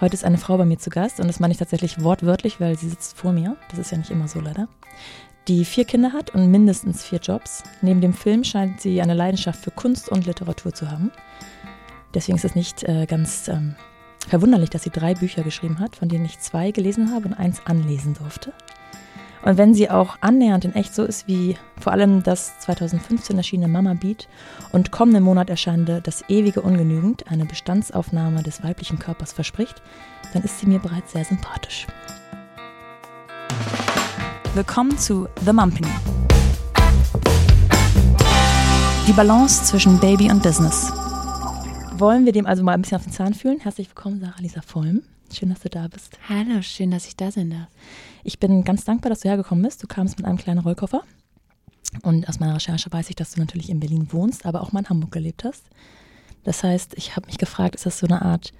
Heute ist eine Frau bei mir zu Gast und das meine ich tatsächlich wortwörtlich, weil sie sitzt vor mir. Das ist ja nicht immer so leider. Die vier Kinder hat und mindestens vier Jobs. Neben dem Film scheint sie eine Leidenschaft für Kunst und Literatur zu haben. Deswegen ist es nicht äh, ganz ähm, verwunderlich, dass sie drei Bücher geschrieben hat, von denen ich zwei gelesen habe und eins anlesen durfte. Und wenn sie auch annähernd in echt so ist wie vor allem das 2015 erschienene Mama Beat und kommenden Monat erscheinende Das ewige Ungenügend, eine Bestandsaufnahme des weiblichen Körpers verspricht, dann ist sie mir bereits sehr sympathisch. Willkommen zu The Mumpany. Die Balance zwischen Baby und Business. Wollen wir dem also mal ein bisschen auf den Zahn fühlen? Herzlich willkommen, Sarah Lisa Vollm. Schön, dass du da bist. Hallo, schön, dass ich da sein darf. Ich bin ganz dankbar, dass du hergekommen bist. Du kamst mit einem kleinen Rollkoffer. Und aus meiner Recherche weiß ich, dass du natürlich in Berlin wohnst, aber auch mal in Hamburg gelebt hast. Das heißt, ich habe mich gefragt, ist das so eine Art,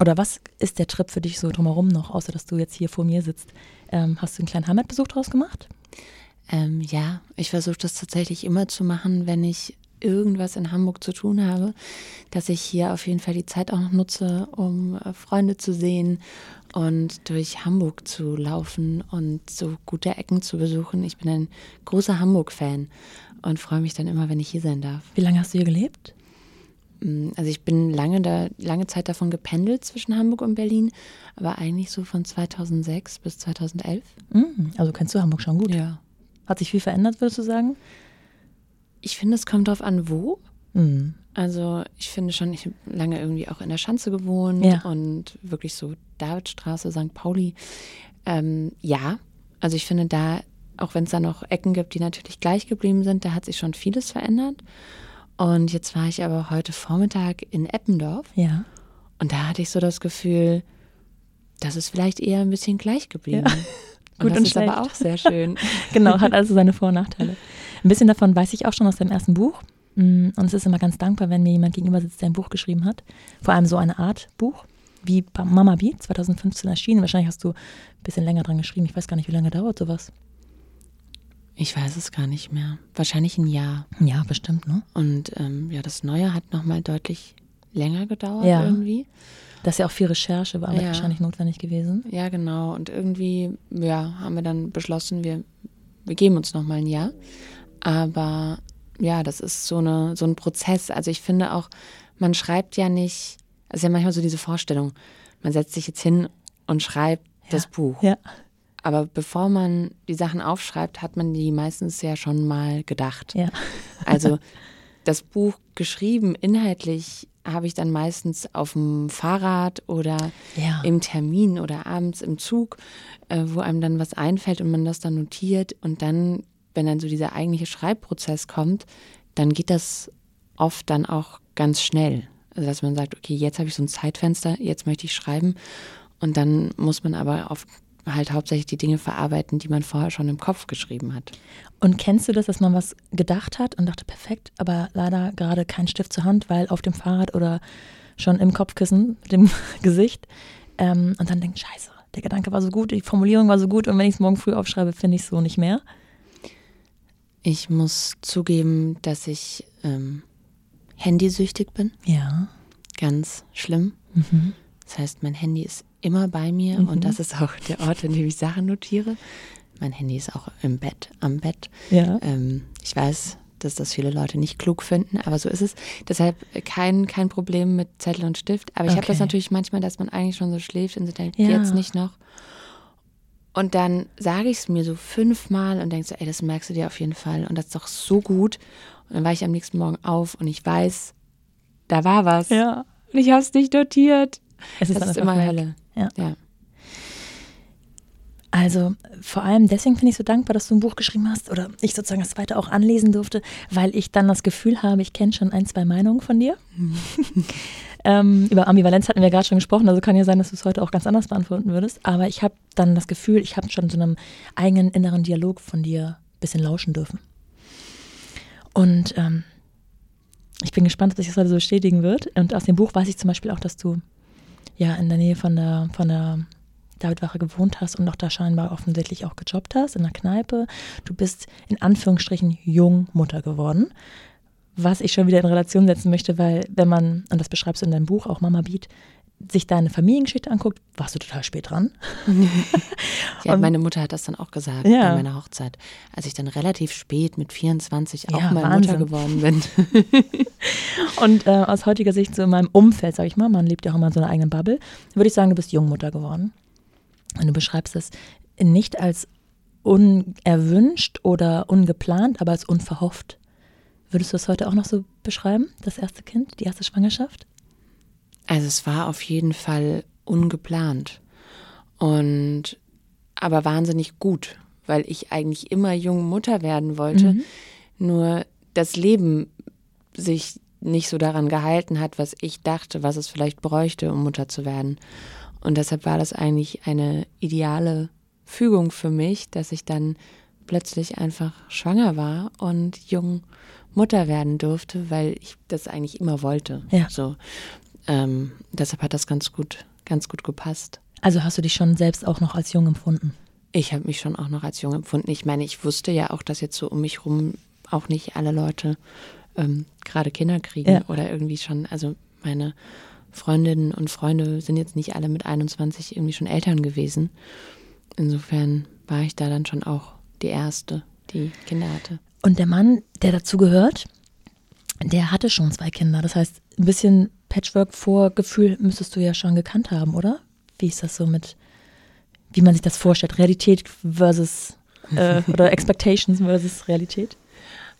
oder was ist der Trip für dich so drumherum noch, außer dass du jetzt hier vor mir sitzt? Ähm, hast du einen kleinen Heimatbesuch draus gemacht? Ähm, ja, ich versuche das tatsächlich immer zu machen, wenn ich irgendwas in Hamburg zu tun habe, dass ich hier auf jeden Fall die Zeit auch noch nutze, um äh, Freunde zu sehen und durch Hamburg zu laufen und so gute Ecken zu besuchen. Ich bin ein großer Hamburg-Fan und freue mich dann immer, wenn ich hier sein darf. Wie lange hast du hier gelebt? Mm, also ich bin lange da, lange Zeit davon gependelt zwischen Hamburg und Berlin, aber eigentlich so von 2006 bis 2011. Mm, also kennst du Hamburg schon gut? Ja. Hat sich viel verändert, würdest du sagen? Ich finde, es kommt drauf an, wo. Mm. Also ich finde schon, ich habe lange irgendwie auch in der Schanze gewohnt Ja. und wirklich so Davidstraße, St. Pauli. Ähm, ja, also ich finde da, auch wenn es da noch Ecken gibt, die natürlich gleich geblieben sind, da hat sich schon vieles verändert. Und jetzt war ich aber heute Vormittag in Eppendorf Ja. und da hatte ich so das Gefühl, das ist vielleicht eher ein bisschen gleich geblieben. Ja. Und Gut das und ist aber schlecht. auch sehr schön. Genau, hat also seine Vor- und Nachteile. Ein bisschen davon weiß ich auch schon aus deinem ersten Buch. Mm, Und es ist immer ganz dankbar, wenn mir jemand gegenüber sitzt, der ein Buch geschrieben hat. Vor allem so eine Art Buch, wie Mama Beat, 2015 erschienen. Wahrscheinlich hast du ein bisschen länger dran geschrieben. Ich weiß gar nicht, wie lange dauert sowas. Ich weiß es gar nicht mehr. Wahrscheinlich ein Jahr. Ja, bestimmt, ne? Und ähm, ja, das Neue hat nochmal deutlich länger gedauert Ja. irgendwie. Das ist ja auch viel Recherche, war Ja. wahrscheinlich notwendig gewesen. Ja, genau. Und irgendwie, ja, haben wir dann beschlossen, wir, wir geben uns nochmal ein Jahr. Aber ja, das ist so, eine, so ein Prozess. Also ich finde auch, man schreibt ja nicht, es ist ja manchmal so diese Vorstellung, man setzt sich jetzt hin und schreibt das Buch. Ja. Aber bevor man die Sachen aufschreibt, hat man die meistens ja schon mal gedacht. Ja. Also das Buch geschrieben, inhaltlich habe ich dann meistens auf dem Fahrrad oder Ja. im Termin oder abends im Zug, äh, wo einem dann was einfällt und man das dann notiert und dann, wenn dann so dieser eigentliche Schreibprozess kommt, dann geht das oft dann auch ganz schnell. Also dass man sagt, okay, jetzt habe ich so ein Zeitfenster, jetzt möchte ich schreiben und dann muss man aber oft halt hauptsächlich die Dinge verarbeiten, die man vorher schon im Kopf geschrieben hat. Und kennst du das, dass man was gedacht hat und dachte, perfekt, aber leider gerade kein Stift zur Hand, weil auf dem Fahrrad oder schon im Kopfkissen mit dem Gesicht ähm, und dann denkt, scheiße, der Gedanke war so gut, die Formulierung war so gut und wenn ich es morgen früh aufschreibe, finde ich es so nicht mehr. Ich muss zugeben, dass ich ähm, handysüchtig bin. Ja. Ganz schlimm. Mhm. Das heißt, mein Handy ist immer bei mir Mhm. und das ist auch der Ort, an dem ich Sachen notiere. Mein Handy ist auch im Bett, am Bett. Ja. Ähm, ich weiß, dass das viele Leute nicht klug finden, aber so ist es. Deshalb kein, kein Problem mit Zettel und Stift. Aber ich habe das Okay. natürlich manchmal, dass man eigentlich schon so schläft und so denkt, Ja. jetzt nicht noch. Und dann sage ich es mir so fünfmal und denke so, ey, das merkst du dir auf jeden Fall. Und das ist doch so gut. Und dann war ich am nächsten Morgen auf und ich weiß, da war was. Ja. Und ich habe es nicht notiert. Es ist Das ist immer weg. Hölle. Ja. ja. Also vor allem deswegen bin ich so dankbar, dass du ein Buch geschrieben hast oder ich sozusagen das zweite auch anlesen durfte, weil ich dann das Gefühl habe, ich kenne schon ein, zwei Meinungen von dir. ähm, über Ambivalenz hatten wir gerade schon gesprochen, also kann ja sein, dass du es heute auch ganz anders beantworten würdest. Aber ich habe dann das Gefühl, ich habe schon so einem eigenen inneren Dialog von dir ein bisschen lauschen dürfen. Und ähm, ich bin gespannt, ob sich das heute so bestätigen wird. Und aus dem Buch weiß ich zum Beispiel auch, dass du ja in der Nähe von der, von der Davidwache gewohnt hast und auch da scheinbar offensichtlich auch gejobbt hast in der Kneipe. Du bist in Anführungsstrichen jung Mutter geworden. Was ich schon wieder in Relation setzen möchte, weil wenn man, und das beschreibst du in deinem Buch, auch Mama Beat, sich deine Familiengeschichte anguckt, warst du total spät dran. ja, und, meine Mutter hat das dann auch gesagt ja. bei meiner Hochzeit, als ich dann relativ spät mit 24 auch ja, mal Wahnsinn. Mutter geworden bin. und äh, aus heutiger Sicht, so in meinem Umfeld, sage ich mal, man lebt ja auch immer in so einer eigenen Bubble, würde ich sagen, du bist Jungmutter geworden. Und du beschreibst es nicht als unerwünscht oder ungeplant, aber als unverhofft. Würdest du es heute auch noch so beschreiben, das erste Kind, die erste Schwangerschaft? Also es war auf jeden Fall ungeplant und aber wahnsinnig gut, weil ich eigentlich immer junge Mutter werden wollte. Mhm. Nur das Leben sich nicht so daran gehalten hat, was ich dachte, was es vielleicht bräuchte, um Mutter zu werden. Und deshalb war das eigentlich eine ideale Fügung für mich, dass ich dann plötzlich einfach schwanger war und jung Mutter werden durfte, weil ich das eigentlich immer wollte. Ja. So. Ähm, deshalb hat das ganz gut, ganz gut gepasst. Also hast du dich schon selbst auch noch als jung empfunden? Ich habe mich schon auch noch als jung empfunden. Ich meine, ich wusste ja auch, dass jetzt so um mich rum auch nicht alle Leute ähm, gerade Kinder kriegen ja. oder irgendwie schon, also meine Freundinnen und Freunde sind jetzt nicht alle mit 21 irgendwie schon Eltern gewesen. Insofern war ich da dann schon auch die Erste, die Kinder hatte. Und der Mann, der dazu gehört, der hatte schon zwei Kinder. Das heißt, ein bisschen Patchwork-Vorgefühl müsstest du ja schon gekannt haben, oder? Wie ist das so mit, wie man sich das vorstellt? Realität versus äh, oder Expectations versus Realität?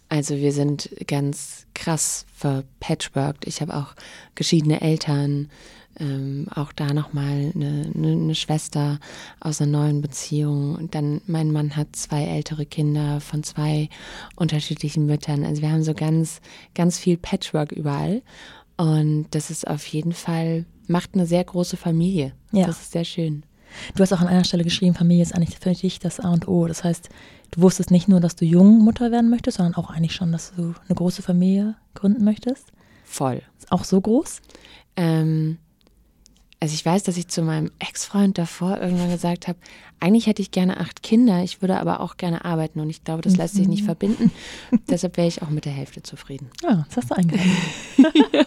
Also wir sind ganz krass verpatchworked. Ich habe auch geschiedene Eltern, ähm, auch da nochmal eine, eine, eine Schwester aus einer neuen Beziehung. Und dann mein Mann hat zwei ältere Kinder von zwei unterschiedlichen Müttern. Also wir haben so ganz, ganz viel Patchwork überall. Und das ist auf jeden Fall, macht eine sehr große Familie. Ja. Das ist sehr schön. Du hast auch an einer Stelle geschrieben, Familie ist eigentlich für dich das A und O. Das heißt, du wusstest nicht nur, dass du jung Mutter werden möchtest, sondern auch eigentlich schon, dass du eine große Familie gründen möchtest. Voll. Ist auch so groß? Ähm, also ich weiß, dass ich zu meinem Ex-Freund davor irgendwann gesagt habe, eigentlich hätte ich gerne acht Kinder, ich würde aber auch gerne arbeiten und ich glaube, das lässt sich nicht mhm. verbinden. Deshalb wäre ich auch mit der Hälfte zufrieden. Ja, das hast du eingeladen.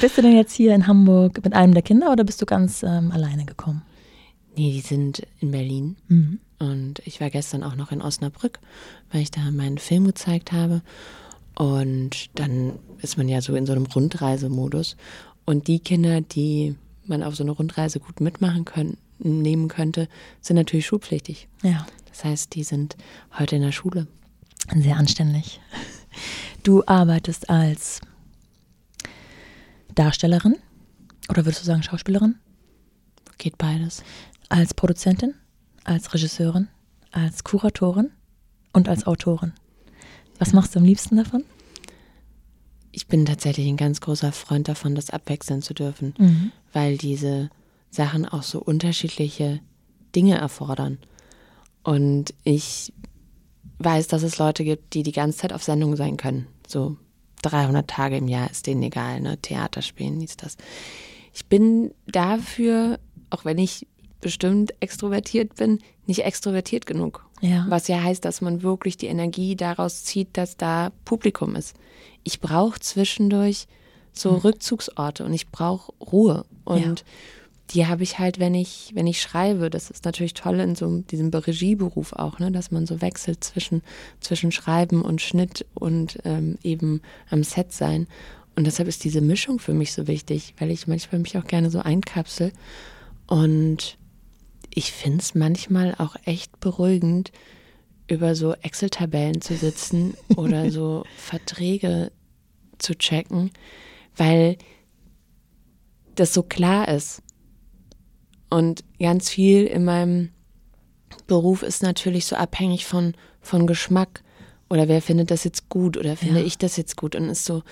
bist du denn jetzt hier in Hamburg mit einem der Kinder oder bist du ganz ähm, alleine gekommen? Nee, die sind in Berlin. Mhm. Und ich war gestern auch noch in Osnabrück, weil ich da meinen Film gezeigt habe. Und dann ist man ja so in so einem Rundreisemodus. Und die Kinder, die man auf so eine Rundreise gut mitmachen können, nehmen könnte, sind natürlich schulpflichtig. Ja. Das heißt, die sind heute in der Schule. Sehr anständig. Du arbeitest als Darstellerin oder würdest du sagen Schauspielerin? Geht beides. Als Produzentin, als Regisseurin, als Kuratorin und als Autorin. Was machst du am liebsten davon? Ich bin tatsächlich ein ganz großer Freund davon, das abwechseln zu dürfen, mhm. weil diese Sachen auch so unterschiedliche Dinge erfordern. Und ich weiß, dass es Leute gibt, die die ganze Zeit auf Sendung sein können. So 300 Tage im Jahr ist denen egal, ne? Theater spielen, ist das. Ich bin dafür, auch wenn ich bestimmt extrovertiert bin, nicht extrovertiert genug. Ja. Was ja heißt, dass man wirklich die Energie daraus zieht, dass da Publikum ist ich brauche zwischendurch so mhm. Rückzugsorte und ich brauche Ruhe. Und ja. die habe ich halt, wenn ich, wenn ich schreibe. Das ist natürlich toll in so diesem Regieberuf auch, ne, dass man so wechselt zwischen, zwischen Schreiben und Schnitt und ähm, eben am Set sein. Und deshalb ist diese Mischung für mich so wichtig, weil ich manchmal mich auch gerne so einkapsel. Und ich finde es manchmal auch echt beruhigend, über so Excel-Tabellen zu sitzen oder so Verträge zu checken, weil das so klar ist. Und ganz viel in meinem Beruf ist natürlich so abhängig von, von Geschmack. Oder wer findet das jetzt gut oder finde ja. ich das jetzt gut? Und ist so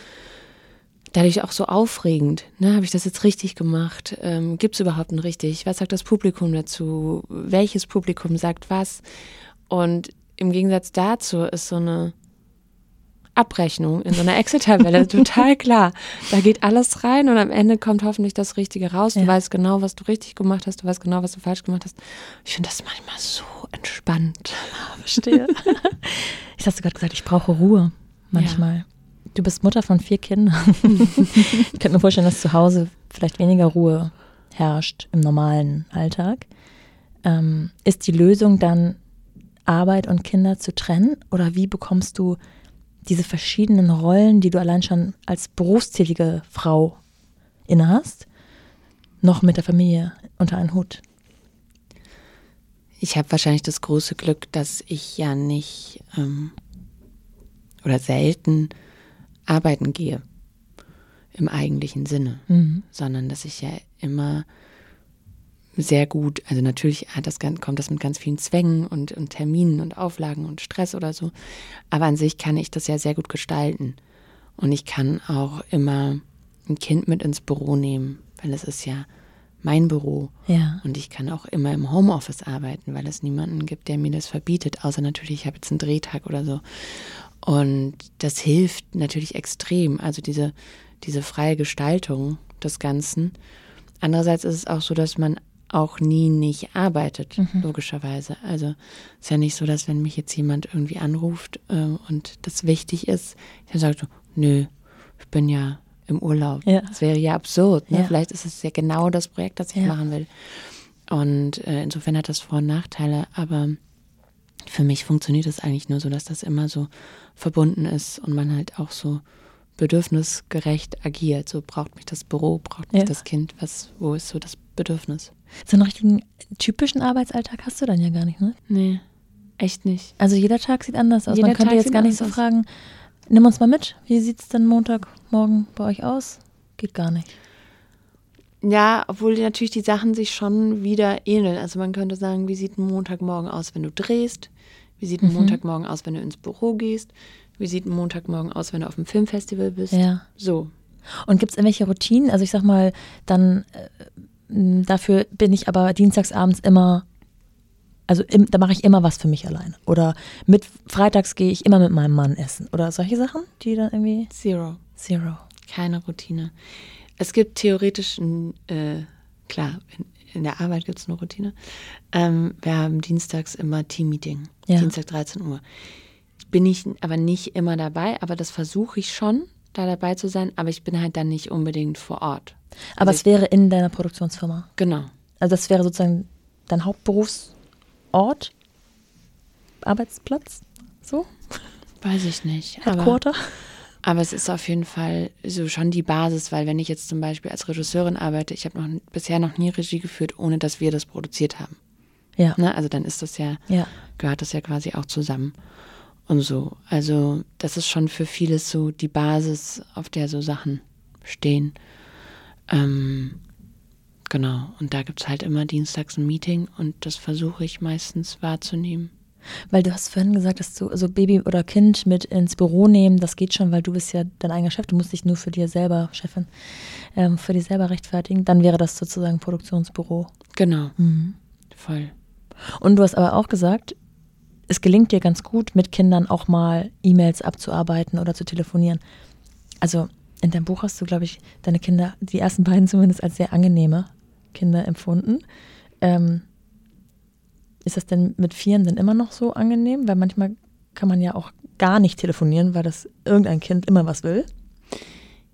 dadurch auch so aufregend. Ne? Habe ich das jetzt richtig gemacht? Ähm, Gibt es überhaupt ein richtig? Was sagt das Publikum dazu? Welches Publikum sagt was? Und im Gegensatz dazu ist so eine Abrechnung in so einer Excel-Tabelle total klar. Da geht alles rein und am Ende kommt hoffentlich das Richtige raus. Du ja. weißt genau, was du richtig gemacht hast, du weißt genau, was du falsch gemacht hast. Ich finde das manchmal so entspannt. Verstehe. ich hast du gerade gesagt, ich brauche Ruhe manchmal. Ja. Du bist Mutter von vier Kindern. ich könnte mir vorstellen, dass zu Hause vielleicht weniger Ruhe herrscht im normalen Alltag. Ähm, ist die Lösung dann, Arbeit und Kinder zu trennen? Oder wie bekommst du diese verschiedenen Rollen, die du allein schon als berufstätige Frau innehast, noch mit der Familie unter einen Hut? Ich habe wahrscheinlich das große Glück, dass ich ja nicht ähm, oder selten arbeiten gehe im eigentlichen Sinne, mhm. sondern dass ich ja immer sehr gut, also natürlich hat das, kommt das mit ganz vielen Zwängen und, und Terminen und Auflagen und Stress oder so, aber an sich kann ich das ja sehr gut gestalten. Und ich kann auch immer ein Kind mit ins Büro nehmen, weil es ist ja mein Büro. Ja. Und ich kann auch immer im Homeoffice arbeiten, weil es niemanden gibt, der mir das verbietet, außer natürlich, ich habe jetzt einen Drehtag oder so. Und das hilft natürlich extrem. Also diese, diese freie Gestaltung des Ganzen. Andererseits ist es auch so, dass man auch nie nicht arbeitet, mhm. logischerweise. Also es ist ja nicht so, dass wenn mich jetzt jemand irgendwie anruft äh, und das wichtig ist, dann sagt so, nö, ich bin ja im Urlaub. Ja. Das wäre ja absurd. Ne? Ja. Vielleicht ist es ja genau das Projekt, das ich ja. machen will. Und äh, insofern hat das Vor- und Nachteile, aber für mich funktioniert es eigentlich nur so, dass das immer so verbunden ist und man halt auch so bedürfnisgerecht agiert. So braucht mich das Büro, braucht mich ja. das Kind, was, wo ist so das Bedürfnis? So einen richtigen typischen Arbeitsalltag hast du dann ja gar nicht, ne? Nee, echt nicht. Also jeder Tag sieht anders aus. Jeder Man könnte Tag jetzt gar nicht so fragen, nimm uns mal mit, wie sieht es denn Montagmorgen bei euch aus? Geht gar nicht. Ja, obwohl natürlich die Sachen sich schon wieder ähneln. Also man könnte sagen, wie sieht ein Montagmorgen aus, wenn du drehst? Wie sieht ein mhm. Montagmorgen aus, wenn du ins Büro gehst? Wie sieht ein Montagmorgen aus, wenn du auf dem Filmfestival bist? Ja. So. Und gibt es irgendwelche Routinen? Also ich sag mal, dann äh, dafür bin ich aber dienstagsabends immer, also im, da mache ich immer was für mich allein. Oder mit freitags gehe ich immer mit meinem Mann essen. Oder solche Sachen, die dann irgendwie. Zero. Zero. Keine Routine. Es gibt theoretisch, äh, klar, in, in, der Arbeit gibt es eine Routine. Ähm, wir haben dienstags immer Teammeeting. Ja. Dienstag 13 Uhr bin ich aber nicht immer dabei, aber das versuche ich schon, da dabei zu sein, aber ich bin halt dann nicht unbedingt vor Ort. Aber also es wäre in deiner Produktionsfirma? Genau. Also das wäre sozusagen dein Hauptberufsort, Arbeitsplatz, so? Weiß ich nicht. Headquarter? Aber, aber es ist auf jeden Fall so schon die Basis, weil wenn ich jetzt zum Beispiel als Regisseurin arbeite, ich habe noch bisher noch nie Regie geführt, ohne dass wir das produziert haben. Ja. Ne? Also dann ist das ja, ja, gehört das ja quasi auch zusammen und so. Also das ist schon für vieles so die Basis, auf der so Sachen stehen. Ähm, genau, und da gibt es halt immer dienstags ein Meeting und das versuche ich meistens wahrzunehmen. Weil du hast vorhin gesagt, dass du also Baby oder Kind mit ins Büro nehmen, das geht schon, weil du bist ja dein eigener Chef, du musst dich nur für dir selber, Chefin, ähm, für dich selber rechtfertigen. Dann wäre das sozusagen Produktionsbüro. Genau, mhm. voll. Und du hast aber auch gesagt, es gelingt dir ganz gut, mit Kindern auch mal E-Mails abzuarbeiten oder zu telefonieren. Also in deinem Buch hast du, glaube ich, deine Kinder, die ersten beiden zumindest, als sehr angenehme Kinder empfunden. Ähm, ist das denn mit Vieren denn immer noch so angenehm? Weil manchmal kann man ja auch gar nicht telefonieren, weil das irgendein Kind immer was will.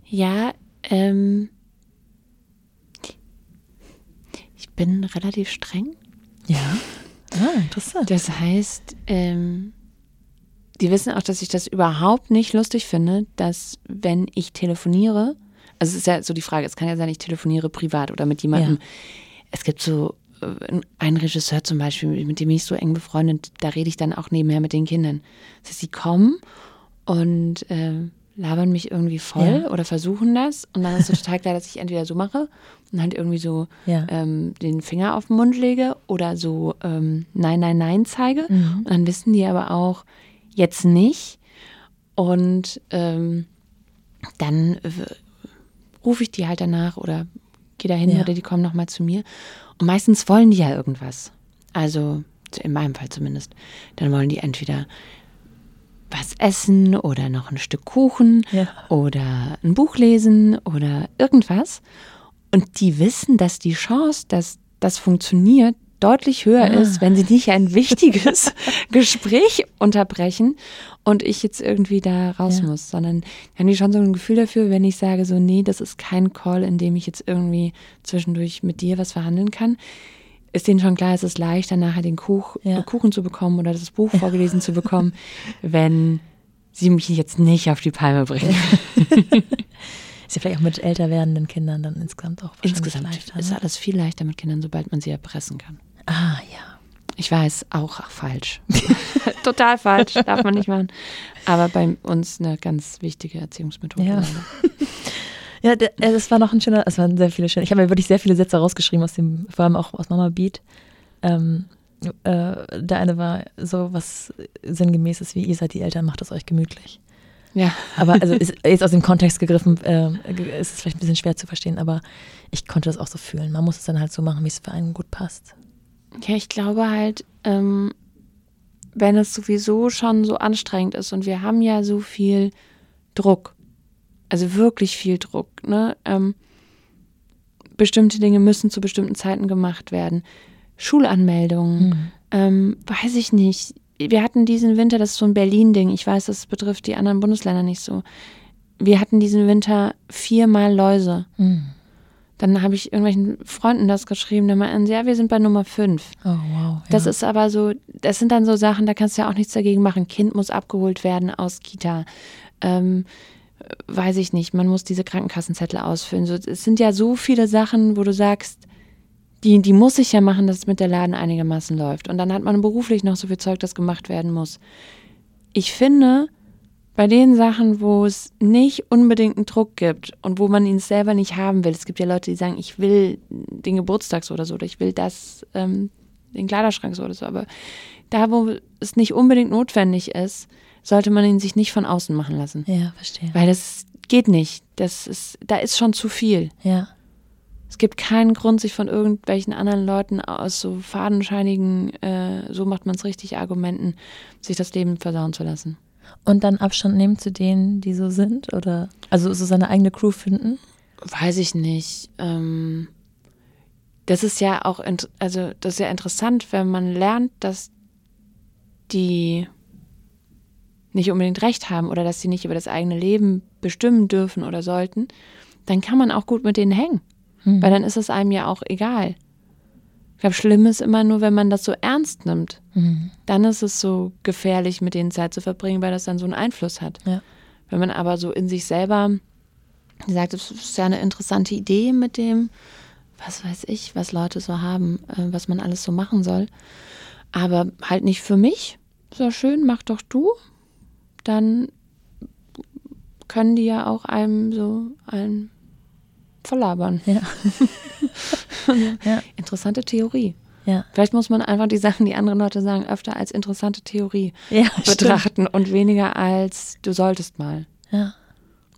Ja, ähm, ich bin relativ streng. Ja. Ah, interessant. Das heißt, ähm, die wissen auch, dass ich das überhaupt nicht lustig finde, dass wenn ich telefoniere, also es ist ja so die Frage, es kann ja sein, ich telefoniere privat oder mit jemandem. Ja. Es gibt so einen Regisseur zum Beispiel, mit dem ich so eng befreundet, da rede ich dann auch nebenher mit den Kindern. Das heißt, sie kommen und äh, labern mich irgendwie voll ja. oder versuchen das. Und dann ist es total klar, dass ich entweder so mache und halt irgendwie so ja. ähm, den Finger auf den Mund lege oder so ähm, Nein, Nein, Nein zeige. Mhm. Und dann wissen die aber auch, jetzt nicht. Und ähm, dann äh, rufe ich die halt danach oder gehe dahin ja. oder die kommen nochmal zu mir. Und meistens wollen die ja irgendwas. Also in meinem Fall zumindest. Dann wollen die entweder was essen oder noch ein Stück Kuchen ja. oder ein Buch lesen oder irgendwas. Und die wissen, dass die Chance, dass das funktioniert, deutlich höher Ah. ist, wenn sie nicht ein wichtiges Gespräch unterbrechen und ich jetzt irgendwie da raus Ja. muss, sondern haben die schon so ein Gefühl dafür, wenn ich sage so, nee, das ist kein Call, in dem ich jetzt irgendwie zwischendurch mit dir was verhandeln kann, ist denen schon klar, es ist leichter, nachher den Kuch, Ja. Kuchen zu bekommen oder das Buch vorgelesen zu bekommen, wenn sie mich jetzt nicht auf die Palme bringen. Ist ja vielleicht auch mit älter werdenden Kindern dann insgesamt auch wahrscheinlich Insgesamt leichter. ist ne? alles viel leichter mit Kindern, sobald man sie erpressen kann. Ah, ja. Ich weiß, auch falsch. Total falsch, darf man nicht machen. Aber bei uns eine ganz wichtige Erziehungsmethode. Ja. Ja, der, äh, das war noch ein schöner, es waren sehr viele schöne. Ich habe mir wirklich sehr viele Sätze rausgeschrieben aus dem, vor allem auch aus Mama Beat. Ähm, äh, der eine war so was sinngemäßes wie, ihr seid die Eltern, macht es euch gemütlich. Ja. Aber also ist jetzt aus dem Kontext gegriffen, äh, ist es vielleicht ein bisschen schwer zu verstehen, aber ich konnte das auch so fühlen. Man muss es dann halt so machen, wie es für einen gut passt. Ja, ich glaube halt, ähm, wenn es sowieso schon so anstrengend ist und wir haben ja so viel Druck, also wirklich viel Druck, ne? Ähm, bestimmte Dinge müssen zu bestimmten Zeiten gemacht werden. Schulanmeldungen, ähm, weiß ich nicht. Wir hatten diesen Winter, das ist so ein Berlin-Ding. Ich weiß, das betrifft die anderen Bundesländer nicht so. Wir hatten diesen Winter viermal Läuse. Mhm. Dann habe ich irgendwelchen Freunden das geschrieben, die meinten, ja, wir sind bei Nummer fünf. Oh, wow. Das ja. ist aber so, das sind dann so Sachen, da kannst du ja auch nichts dagegen machen. Kind muss abgeholt werden aus Kita. Ähm, weiß ich nicht, man muss diese Krankenkassenzettel ausfüllen. So, es sind ja so viele Sachen, wo du sagst, die, die muss ich ja machen, dass es mit der Laden einigermaßen läuft. Und dann hat man beruflich noch so viel Zeug, das gemacht werden muss. Ich finde, bei den Sachen, wo es nicht unbedingt einen Druck gibt und wo man ihn selber nicht haben will, es gibt ja Leute, die sagen, ich will den Geburtstag so oder so, oder ich will das, ähm, den Kleiderschrank so oder so, aber da, wo es nicht unbedingt notwendig ist, sollte man ihn sich nicht von außen machen lassen. Ja, verstehe. Weil das geht nicht. Das ist, da ist schon zu viel. Ja. Es gibt keinen Grund, sich von irgendwelchen anderen Leuten aus so fadenscheinigen, äh, so macht man es richtig, Argumenten, sich das Leben versauen zu lassen. Und dann Abstand nehmen zu denen, die so sind? Oder also so seine eigene Crew finden? Weiß ich nicht. Ähm, das ist ja auch, also das ist ja interessant, wenn man lernt, dass die nicht unbedingt recht haben oder dass sie nicht über das eigene Leben bestimmen dürfen oder sollten, dann kann man auch gut mit denen hängen. Hm. Weil dann ist es einem ja auch egal. Ich glaube, schlimm ist immer nur, wenn man das so ernst nimmt. Mhm. Dann ist es so gefährlich, mit denen Zeit zu verbringen, weil das dann so einen Einfluss hat. Ja. Wenn man aber so in sich selber sagt, es ist ja eine interessante Idee mit dem, was weiß ich, was Leute so haben, äh, was man alles so machen soll. Aber halt nicht für mich. So schön, mach doch du. Dann können die ja auch einem so einen verlabern. Ja. ja. Interessante Theorie. Ja. Vielleicht muss man einfach die Sachen, die andere Leute sagen, öfter als interessante Theorie Ja, stimmt. betrachten und weniger als du solltest mal. Ja.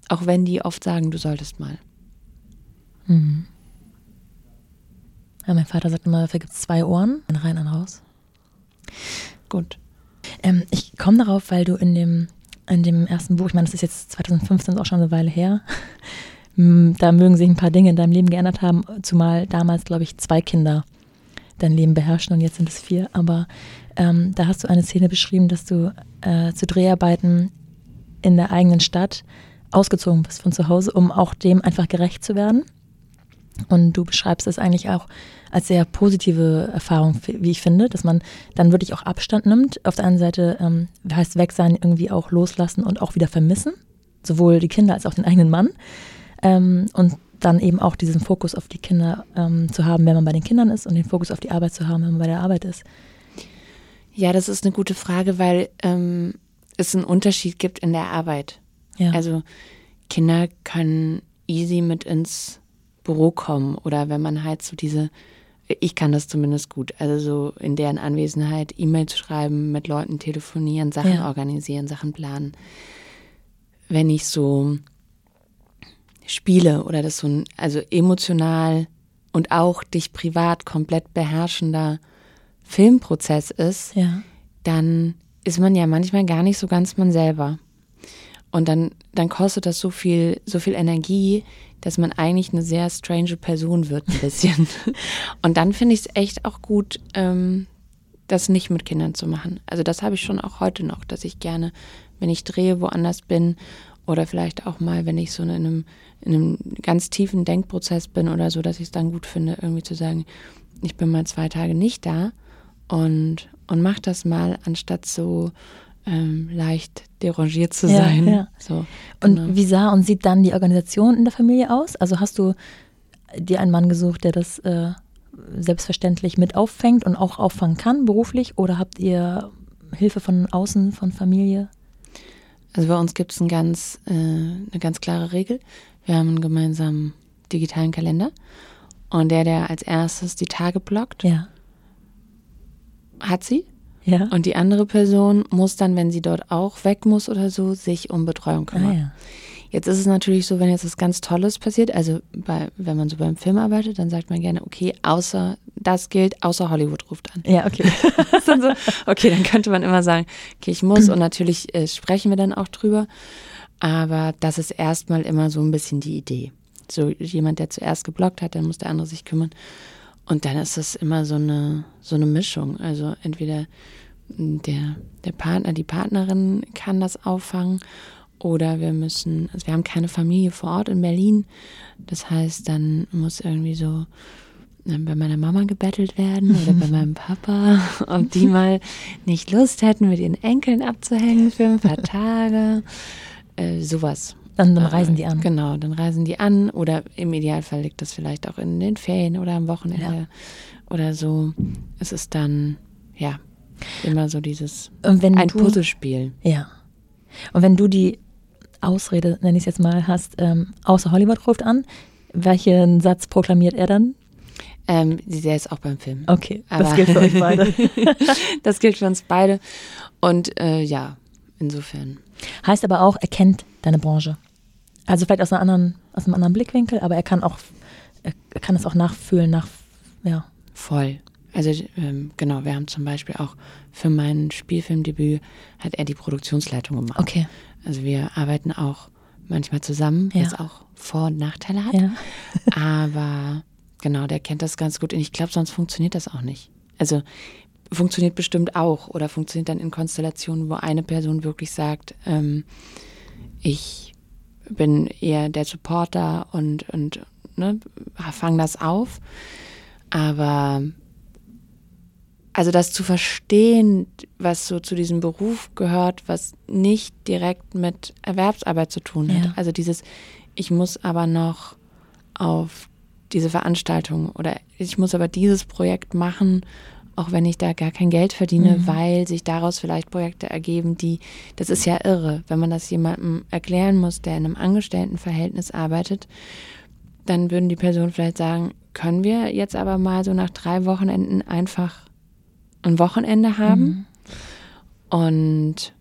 Auch wenn die oft sagen, du solltest mal. Mhm. Ja, mein Vater sagt immer, dafür gibt es zwei Ohren, ein rein, ein raus. Gut. Ähm, ich komme darauf, weil du in dem, in dem ersten Buch, ich meine, das ist jetzt 2015, ist auch schon eine Weile her, da mögen sich ein paar Dinge in deinem Leben geändert haben, zumal damals, glaube ich, zwei Kinder dein Leben beherrschen und jetzt sind es vier. Aber ähm, da hast du eine Szene beschrieben, dass du äh, zu Dreharbeiten in der eigenen Stadt ausgezogen bist von zu Hause, um auch dem einfach gerecht zu werden. Und du beschreibst es eigentlich auch als sehr positive Erfahrung, wie ich finde, dass man dann wirklich auch Abstand nimmt. Auf der einen Seite ähm, heißt weg sein irgendwie auch loslassen und auch wieder vermissen, sowohl die Kinder als auch den eigenen Mann. Ähm, und dann eben auch diesen Fokus auf die Kinder ähm, zu haben, wenn man bei den Kindern ist und den Fokus auf die Arbeit zu haben, wenn man bei der Arbeit ist. Ja, das ist eine gute Frage, weil ähm, es einen Unterschied gibt in der Arbeit. Ja. Also Kinder können easy mit ins Büro kommen oder wenn man halt so diese, ich kann das zumindest gut, also so in deren Anwesenheit E-Mails schreiben, mit Leuten telefonieren, Sachen Ja. organisieren, Sachen planen. Wenn ich so spiele oder das so ein, also emotional und auch dich privat komplett beherrschender Filmprozess ist, ja. dann ist man ja manchmal gar nicht so ganz man selber. Und dann, dann kostet das so viel, so viel Energie, dass man eigentlich eine sehr strange Person wird, ein bisschen. Und dann finde ich es echt auch gut, ähm, das nicht mit Kindern zu machen. Also das habe ich schon auch heute noch, dass ich gerne, wenn ich drehe, woanders bin oder vielleicht auch mal, wenn ich so in einem, in einem ganz tiefen Denkprozess bin oder so, dass ich es dann gut finde, irgendwie zu sagen, ich bin mal zwei Tage nicht da und, und mach das mal, anstatt so ähm, leicht derangiert zu sein. Ja, ja. So, genau. Und wie sah und sieht dann die Organisation in der Familie aus? Also hast du dir einen Mann gesucht, der das äh, selbstverständlich mit auffängt und auch auffangen kann beruflich oder habt ihr Hilfe von außen, von Familie? Also bei uns gibt es ein ganz, äh, eine ganz klare Regel. Wir haben einen gemeinsamen digitalen Kalender und der, der als erstes die Tage blockt, ja. hat sie. Ja. Und die andere Person muss dann, wenn sie dort auch weg muss oder so, sich um Betreuung kümmern. Ah, ja. Jetzt ist es natürlich so, wenn jetzt was ganz Tolles passiert, also bei, wenn man so beim Film arbeitet, dann sagt man gerne, okay, außer das gilt, außer Hollywood ruft an. Ja, okay. dann so, okay, dann könnte man immer sagen, okay, ich muss und natürlich äh, sprechen wir dann auch drüber. Aber das ist erstmal immer so ein bisschen die Idee. So jemand, der zuerst geblockt hat, dann muss der andere sich kümmern. Und dann ist das immer so eine, so eine Mischung. Also entweder der, der Partner, die Partnerin kann das auffangen oder wir müssen, also wir haben keine Familie vor Ort in Berlin. Das heißt, dann muss irgendwie so äh, bei meiner Mama gebettelt werden oder bei meinem Papa, ob die mal nicht Lust hätten, mit ihren Enkeln abzuhängen für ein paar Tage. Äh, sowas. Dann, dann, reisen die an. Genau, dann reisen die an oder im Idealfall liegt das vielleicht auch in den Ferien oder am Wochenende ja. oder so. Es ist dann, ja, immer so dieses ein du, Puzzlespiel. Ja. Und wenn du die Ausrede, nenne ich es jetzt mal, hast, ähm, außer Hollywood ruft an, welchen Satz proklamiert er dann? Ähm, der ist auch beim Film. Okay, Aber das gilt für euch beide. das gilt für uns beide. Und äh, ja, insofern. Heißt aber auch, er kennt deine Branche. Also vielleicht aus, einer anderen, aus einem anderen Blickwinkel, aber er kann auch, er kann es auch nachfühlen, nach, ja. Voll. Also ähm, genau, wir haben zum Beispiel auch für mein Spielfilmdebüt hat er die Produktionsleitung gemacht. Okay. Also wir arbeiten auch manchmal zusammen, ja. was auch Vor- und Nachteile hat. Ja. Aber genau, der kennt das ganz gut und ich glaube, sonst funktioniert das auch nicht. Also funktioniert bestimmt auch oder funktioniert dann in Konstellationen, wo eine Person wirklich sagt, ähm, ich bin eher der Supporter und, und ne, fang das auf. Aber also das zu verstehen, was so zu diesem Beruf gehört, was nicht direkt mit Erwerbsarbeit zu tun hat. Ja. Also dieses, ich muss aber noch auf diese Veranstaltung oder ich muss aber dieses Projekt machen, auch wenn ich da gar kein Geld verdiene, mhm. weil sich daraus vielleicht Projekte ergeben, die, das ist ja irre, wenn man das jemandem erklären muss, der in einem Angestelltenverhältnis arbeitet, dann würden die Personen vielleicht sagen, können wir jetzt aber mal so nach drei Wochenenden einfach ein Wochenende haben. Mhm. Und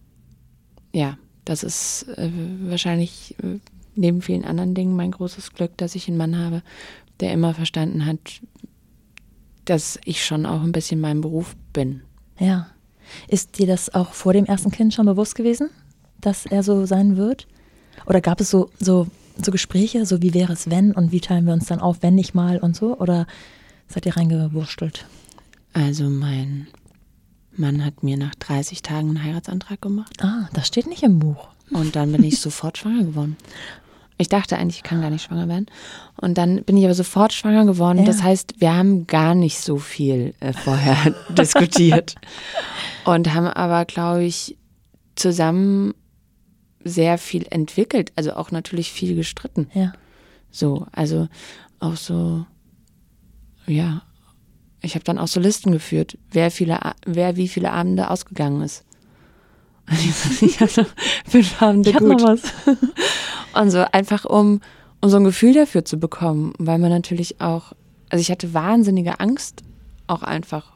ja, das ist äh, wahrscheinlich äh, neben vielen anderen Dingen mein großes Glück, dass ich einen Mann habe, der immer verstanden hat, dass ich schon auch ein bisschen mein Beruf bin. Ja. Ist dir das auch vor dem ersten Kind schon bewusst gewesen, dass er so sein wird? Oder gab es so, so, so Gespräche, so wie wäre es wenn und wie teilen wir uns dann auf, wenn nicht mal und so? Oder seid ihr reingewurstelt? Also mein Mann hat mir nach 30 Tagen einen Heiratsantrag gemacht. Ah, das steht nicht im Buch. Und dann bin ich sofort schwanger geworden. Ich dachte eigentlich, ich kann gar nicht schwanger werden. Und dann bin ich aber sofort schwanger geworden. Ja. Das heißt, wir haben gar nicht so viel äh, vorher diskutiert. Und haben aber, glaube ich, zusammen sehr viel entwickelt. Also auch natürlich viel gestritten. Ja. So, also auch so, ja, ich habe dann auch so Listen geführt, wer, viele, wer wie viele Abende ausgegangen ist. ich habe noch fünf Abende ich gut. Noch was. Und so einfach, um, um so ein Gefühl dafür zu bekommen, weil man natürlich auch, also ich hatte wahnsinnige Angst auch einfach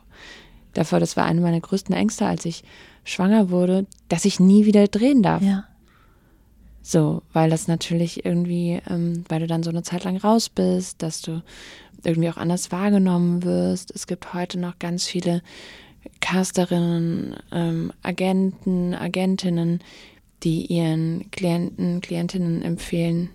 davor, das war eine meiner größten Ängste, als ich schwanger wurde, dass ich nie wieder drehen darf. Ja. So, weil das natürlich irgendwie, ähm, weil du dann so eine Zeit lang raus bist, dass du irgendwie auch anders wahrgenommen wirst. Es gibt heute noch ganz viele Casterinnen, ähm, Agenten, Agentinnen, die ihren Klienten, Klientinnen empfehlen,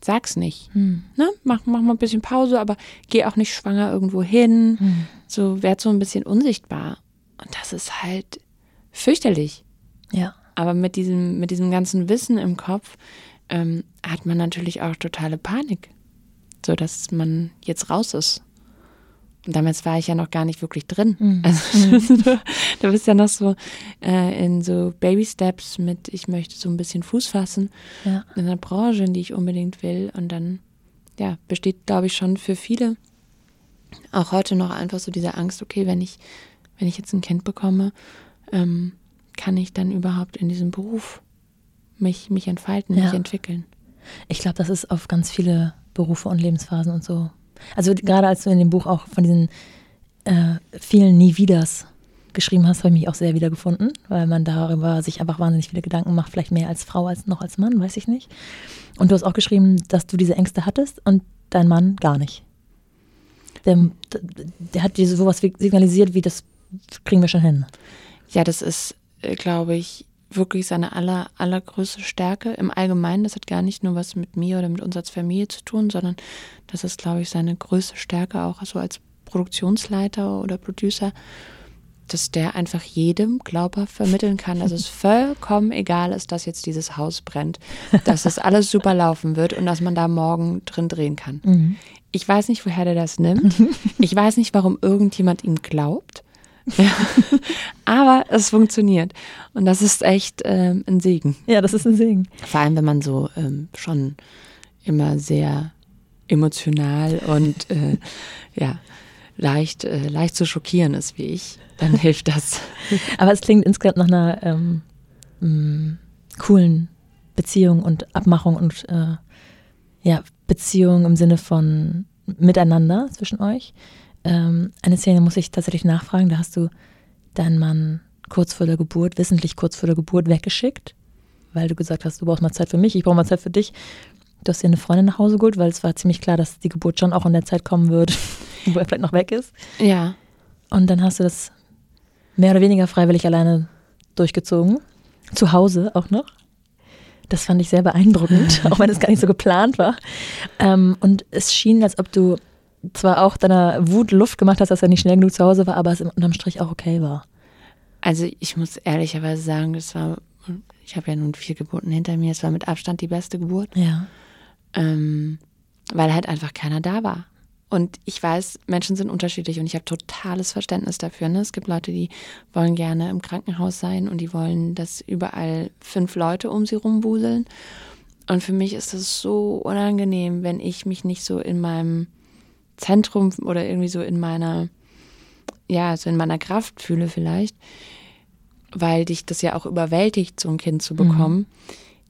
sag's nicht. Hm. Ne? Mach, mach mal ein bisschen Pause, aber geh auch nicht schwanger irgendwo hin. Hm. So, werd so ein bisschen unsichtbar. Und das ist halt fürchterlich. Ja. Aber mit diesem, mit diesem ganzen Wissen im Kopf ähm, hat man natürlich auch totale Panik. So dass man jetzt raus ist. Und damals war ich ja noch gar nicht wirklich drin. Mhm. Also du, du, bist ja noch so äh, in so Baby Steps mit, ich möchte so ein bisschen Fuß fassen ja. in einer Branche, in die ich unbedingt will. Und dann, ja, besteht, glaube ich, schon für viele auch heute noch einfach so diese Angst, okay, wenn ich, wenn ich jetzt ein Kind bekomme, ähm, kann ich dann überhaupt in diesem Beruf mich, mich entfalten, ja. mich entwickeln? Ich glaube, das ist auf ganz viele Berufe und Lebensphasen und so. Also gerade als du in dem Buch auch von diesen äh, vielen Nie Wieders geschrieben hast, habe ich mich auch sehr wiedergefunden, weil man darüber sich einfach wahnsinnig viele Gedanken macht, vielleicht mehr als Frau als noch als Mann, weiß ich nicht. Und du hast auch geschrieben, dass du diese Ängste hattest und dein Mann gar nicht. Der, der hat dir sowas signalisiert, wie das kriegen wir schon hin. Ja, das ist, äh, glaube ich, wirklich seine aller, allergrößte Stärke im Allgemeinen. Das hat gar nicht nur was mit mir oder mit uns als Familie zu tun, sondern das ist, glaube ich, seine größte Stärke auch so als Produktionsleiter oder Producer, dass der einfach jedem glaubhaft vermitteln kann, dass es vollkommen egal ist, dass jetzt dieses Haus brennt, dass es alles super laufen wird und dass man da morgen drin drehen kann. Mhm. Ich weiß nicht, woher der das nimmt. Ich weiß nicht, warum irgendjemand ihm glaubt. Aber es funktioniert. Und das ist echt ähm, ein Segen. Ja, das ist ein Segen. Vor allem, wenn man so ähm, schon immer sehr emotional und äh, ja, leicht, äh, leicht zu schockieren ist wie ich, dann hilft das. Aber es klingt insgesamt nach einer ähm, mh, mm, coolen Beziehung und Abmachung und äh, ja, Beziehung im Sinne von Miteinander zwischen euch. Ähm, eine Szene muss ich tatsächlich nachfragen. Da hast du deinen Mann kurz vor der Geburt, wissentlich kurz vor der Geburt weggeschickt, weil du gesagt hast, du brauchst mal Zeit für mich, ich brauche mal Zeit für dich. Du hast dir eine Freundin nach Hause geholt, weil es war ziemlich klar, dass die Geburt schon auch in der Zeit kommen wird, wo er vielleicht noch weg ist. Ja. Und dann hast du das mehr oder weniger freiwillig alleine durchgezogen. Zu Hause auch noch. Das fand ich sehr beeindruckend, auch wenn es gar nicht so geplant war. Ähm, und es schien, als ob du zwar auch deiner Wut Luft gemacht hast, dass er nicht schnell genug zu Hause war, aber es unterm Strich auch okay war. Also ich muss ehrlicherweise sagen, das war, ich habe ja nun vier Geburten hinter mir, es war mit Abstand die beste Geburt. Ja. Ähm, weil halt einfach keiner da war. Und ich weiß, Menschen sind unterschiedlich und ich habe totales Verständnis dafür. Ne? Es gibt Leute, die wollen gerne im Krankenhaus sein und die wollen, dass überall fünf Leute um sie rumwuseln. Und für mich ist es so unangenehm, wenn ich mich nicht so in meinem Zentrum oder irgendwie so in meiner, ja, so in meiner Kraft fühle vielleicht, weil dich das ja auch überwältigt, so ein Kind zu bekommen, mhm.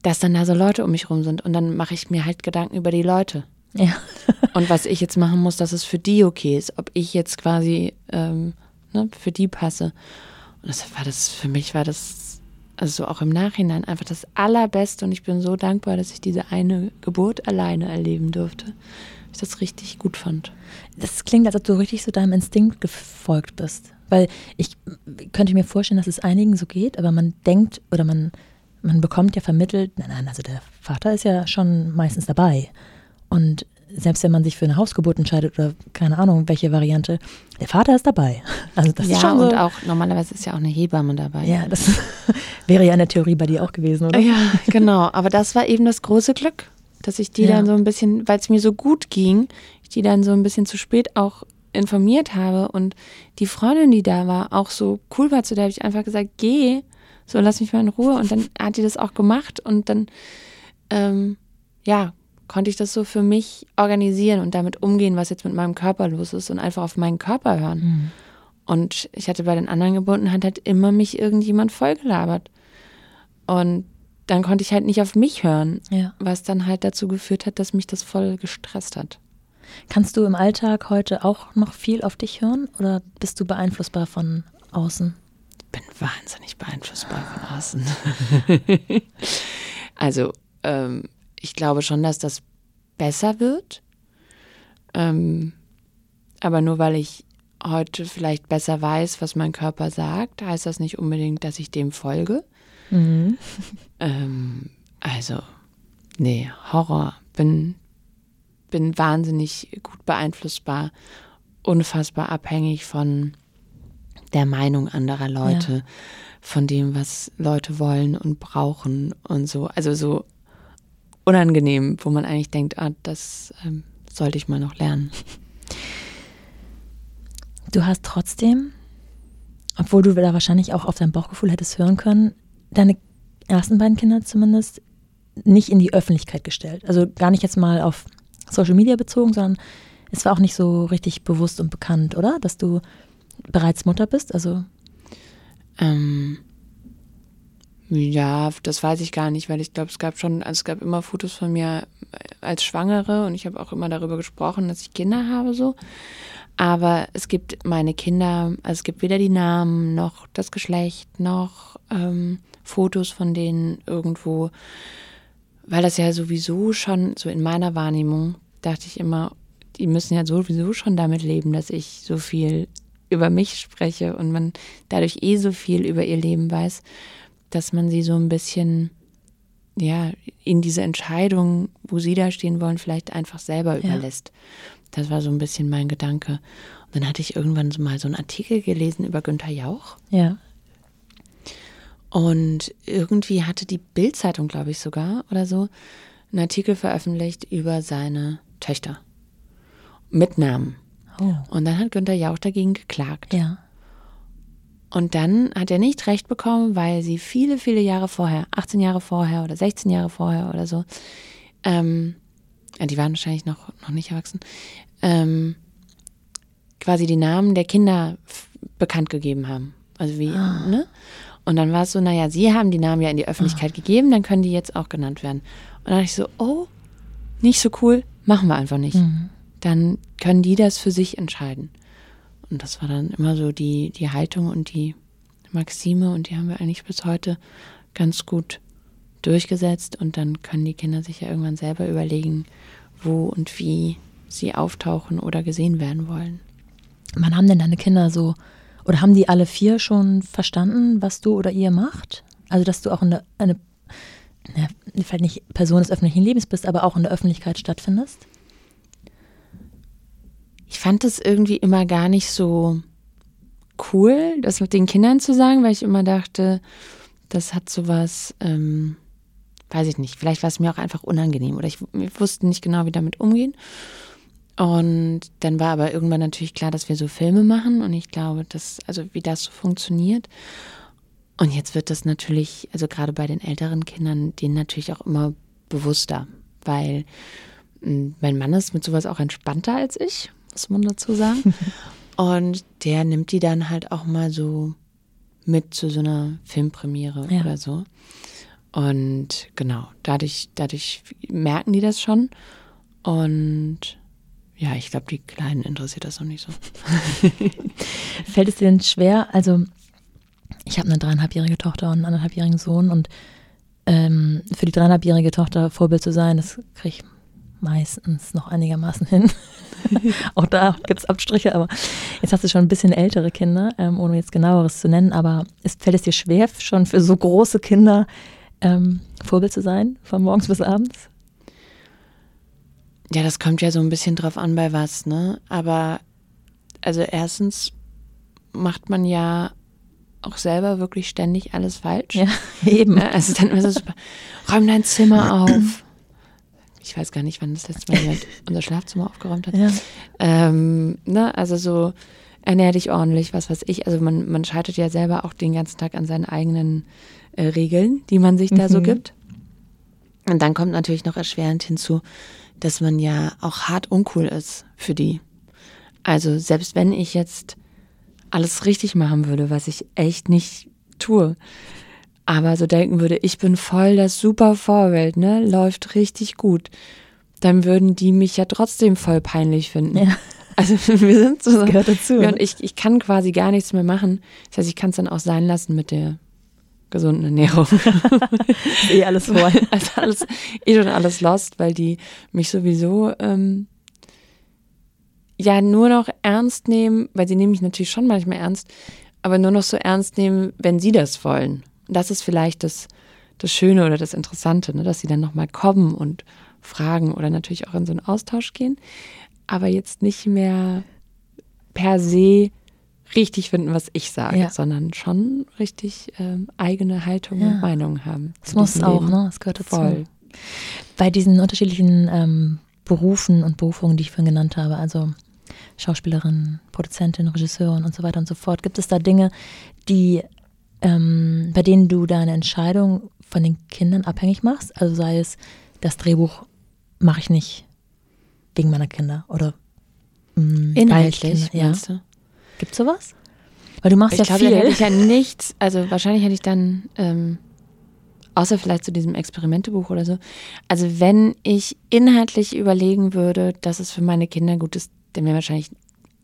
dass dann da so Leute um mich rum sind und dann mache ich mir halt Gedanken über die Leute. Ja. und was ich jetzt machen muss, dass es für die okay ist, ob ich jetzt quasi ähm, ne, für die passe. Und das war das, für mich war das, also auch im Nachhinein einfach das Allerbeste und ich bin so dankbar, dass ich diese eine Geburt alleine erleben durfte ich das richtig gut fand. Das klingt, als ob du richtig so deinem Instinkt gefolgt bist. Weil ich könnte mir vorstellen, dass es einigen so geht, aber man denkt oder man, man bekommt ja vermittelt, nein, nein, also der Vater ist ja schon meistens dabei. Und selbst wenn man sich für eine Hausgeburt entscheidet oder keine Ahnung, welche Variante, der Vater ist dabei. Also das ja, ist schon so. und auch normalerweise ist ja auch eine Hebamme dabei. Ja, das wäre ja in der Theorie bei dir auch gewesen, oder? Ja, genau. Aber das war eben das große Glück dass ich die ja. dann so ein bisschen, weil es mir so gut ging, ich die dann so ein bisschen zu spät auch informiert habe und die Freundin, die da war, auch so cool war, zu der habe ich einfach gesagt, geh, so lass mich mal in Ruhe und dann hat die das auch gemacht und dann, ähm, ja, konnte ich das so für mich organisieren und damit umgehen, was jetzt mit meinem Körper los ist und einfach auf meinen Körper hören. Mhm. Und ich hatte bei den anderen Geburten halt, halt immer mich irgendjemand vollgelabert. Und dann konnte ich halt nicht auf mich hören, ja. was dann halt dazu geführt hat, dass mich das voll gestresst hat. Kannst du im Alltag heute auch noch viel auf dich hören oder bist du beeinflussbar von außen? Ich bin wahnsinnig beeinflussbar von außen. also ähm, ich glaube schon, dass das besser wird. Ähm, aber nur weil ich heute vielleicht besser weiß, was mein Körper sagt, heißt das nicht unbedingt, dass ich dem folge. Mhm. Ähm, also, nee, Horror. Bin, bin wahnsinnig gut beeinflussbar, unfassbar abhängig von der Meinung anderer Leute, ja. von dem, was Leute wollen und brauchen und so. Also so unangenehm, wo man eigentlich denkt, ah, das ähm, sollte ich mal noch lernen. Du hast trotzdem, obwohl du da wahrscheinlich auch auf dein Bauchgefühl hättest hören können, deine ersten beiden Kinder zumindest nicht in die Öffentlichkeit gestellt. Also gar nicht jetzt mal auf Social Media bezogen, sondern es war auch nicht so richtig bewusst und bekannt, oder? Dass du bereits Mutter bist? Also. Ähm, ja, das weiß ich gar nicht, weil ich glaube, es gab schon, also es gab immer Fotos von mir als Schwangere und ich habe auch immer darüber gesprochen, dass ich Kinder habe so. Aber es gibt meine Kinder, also es gibt weder die Namen noch das Geschlecht noch ähm, Fotos von denen irgendwo, weil das ja sowieso schon so in meiner Wahrnehmung dachte ich immer, die müssen ja sowieso schon damit leben, dass ich so viel über mich spreche und man dadurch eh so viel über ihr Leben weiß, dass man sie so ein bisschen ja in diese Entscheidung, wo sie da stehen wollen, vielleicht einfach selber ja. überlässt. Das war so ein bisschen mein Gedanke. Und dann hatte ich irgendwann mal so einen Artikel gelesen über Günther Jauch. Ja. Und irgendwie hatte die Bildzeitung, glaube ich sogar oder so, einen Artikel veröffentlicht über seine Töchter mit Namen. Oh. Und dann hat Günther Jauch dagegen geklagt. Ja. Und dann hat er nicht recht bekommen, weil sie viele, viele Jahre vorher, 18 Jahre vorher oder 16 Jahre vorher oder so, ähm, die waren wahrscheinlich noch, noch nicht erwachsen, ähm, quasi die Namen der Kinder bekannt gegeben haben. Also wie, ah. ne? Und dann war es so, naja, sie haben die Namen ja in die Öffentlichkeit ah. gegeben, dann können die jetzt auch genannt werden. Und dann dachte ich so, oh, nicht so cool, machen wir einfach nicht. Mhm. Dann können die das für sich entscheiden. Und das war dann immer so die, die Haltung und die Maxime und die haben wir eigentlich bis heute ganz gut durchgesetzt und dann können die Kinder sich ja irgendwann selber überlegen, wo und wie sie auftauchen oder gesehen werden wollen. Wann haben denn deine Kinder so, oder haben die alle vier schon verstanden, was du oder ihr macht? Also, dass du auch eine, eine ja, vielleicht nicht Person des öffentlichen Lebens bist, aber auch in der Öffentlichkeit stattfindest? Ich fand es irgendwie immer gar nicht so cool, das mit den Kindern zu sagen, weil ich immer dachte, das hat sowas, ähm, weiß ich nicht, vielleicht war es mir auch einfach unangenehm oder ich, ich wusste nicht genau, wie damit umgehen. Und dann war aber irgendwann natürlich klar, dass wir so Filme machen und ich glaube, dass, also wie das so funktioniert. Und jetzt wird das natürlich, also gerade bei den älteren Kindern, denen natürlich auch immer bewusster, weil hm, mein Mann ist mit sowas auch entspannter als ich, muss man dazu sagen. und der nimmt die dann halt auch mal so mit zu so einer Filmpremiere ja. oder so. Und genau, dadurch, dadurch merken die das schon. Und ja, ich glaube, die Kleinen interessiert das noch nicht so. Fällt es dir denn schwer? Also, ich habe eine dreieinhalbjährige Tochter und einen anderthalbjährigen Sohn und ähm, für die dreieinhalbjährige Tochter Vorbild zu sein, das kriege ich meistens noch einigermaßen hin. Auch da gibt es Abstriche, aber jetzt hast du schon ein bisschen ältere Kinder, ähm, ohne jetzt genaueres zu nennen. Aber ist, fällt es dir schwer, schon für so große Kinder ähm, Vorbild zu sein, von morgens bis abends? Ja, das kommt ja so ein bisschen drauf an, bei was, ne? Aber also erstens macht man ja auch selber wirklich ständig alles falsch. Ja, eben. Ja, also dann ist es super. Räum dein Zimmer auf. Ich weiß gar nicht, wann das letzte Mal jemand unser Schlafzimmer aufgeräumt hat. Ja. Ähm, ne, also so ernähr dich ordentlich, was weiß ich. Also man, man scheitert ja selber auch den ganzen Tag an seinen eigenen äh, Regeln, die man sich da mhm. so gibt. Und dann kommt natürlich noch erschwerend hinzu, dass man ja auch hart uncool ist für die. Also selbst wenn ich jetzt alles richtig machen würde, was ich echt nicht tue, aber so denken würde, ich bin voll das super Vorbild, ne, läuft richtig gut, dann würden die mich ja trotzdem voll peinlich finden. Ja. Also wir sind so. Das gehört dazu. Ja, und ich, ich kann quasi gar nichts mehr machen. Das heißt, ich kann es dann auch sein lassen mit der gesunden Ernährung. eh alles voll. Also alles, eh schon alles lost, weil die mich sowieso ähm, ja nur noch ernst nehmen, weil sie nehmen mich natürlich schon manchmal ernst, aber nur noch so ernst nehmen, wenn sie das wollen. Und das ist vielleicht das, das Schöne oder das Interessante, ne? dass sie dann nochmal kommen und fragen oder natürlich auch in so einen Austausch gehen, aber jetzt nicht mehr per se richtig finden, was ich sage, ja. sondern schon richtig ähm, eigene Haltung ja. und Meinung haben. Das muss auch, Leben. ne? Das gehört dazu. Voll. Bei diesen unterschiedlichen ähm, Berufen und Berufungen, die ich vorhin genannt habe, also Schauspielerin, Produzentin, Regisseurin und so weiter und so fort, gibt es da Dinge, die ähm, bei denen du deine Entscheidung von den Kindern abhängig machst? Also sei es, das Drehbuch mache ich nicht wegen meiner Kinder oder mh, Inhaltlich, ja. Gibt es sowas? Weil du machst ich ja glaube, viel. Dann hätte ich ja nichts, also wahrscheinlich hätte ich dann, ähm, außer vielleicht zu diesem Experimentebuch oder so, also wenn ich inhaltlich überlegen würde, dass es für meine Kinder gut ist, dann wäre wahrscheinlich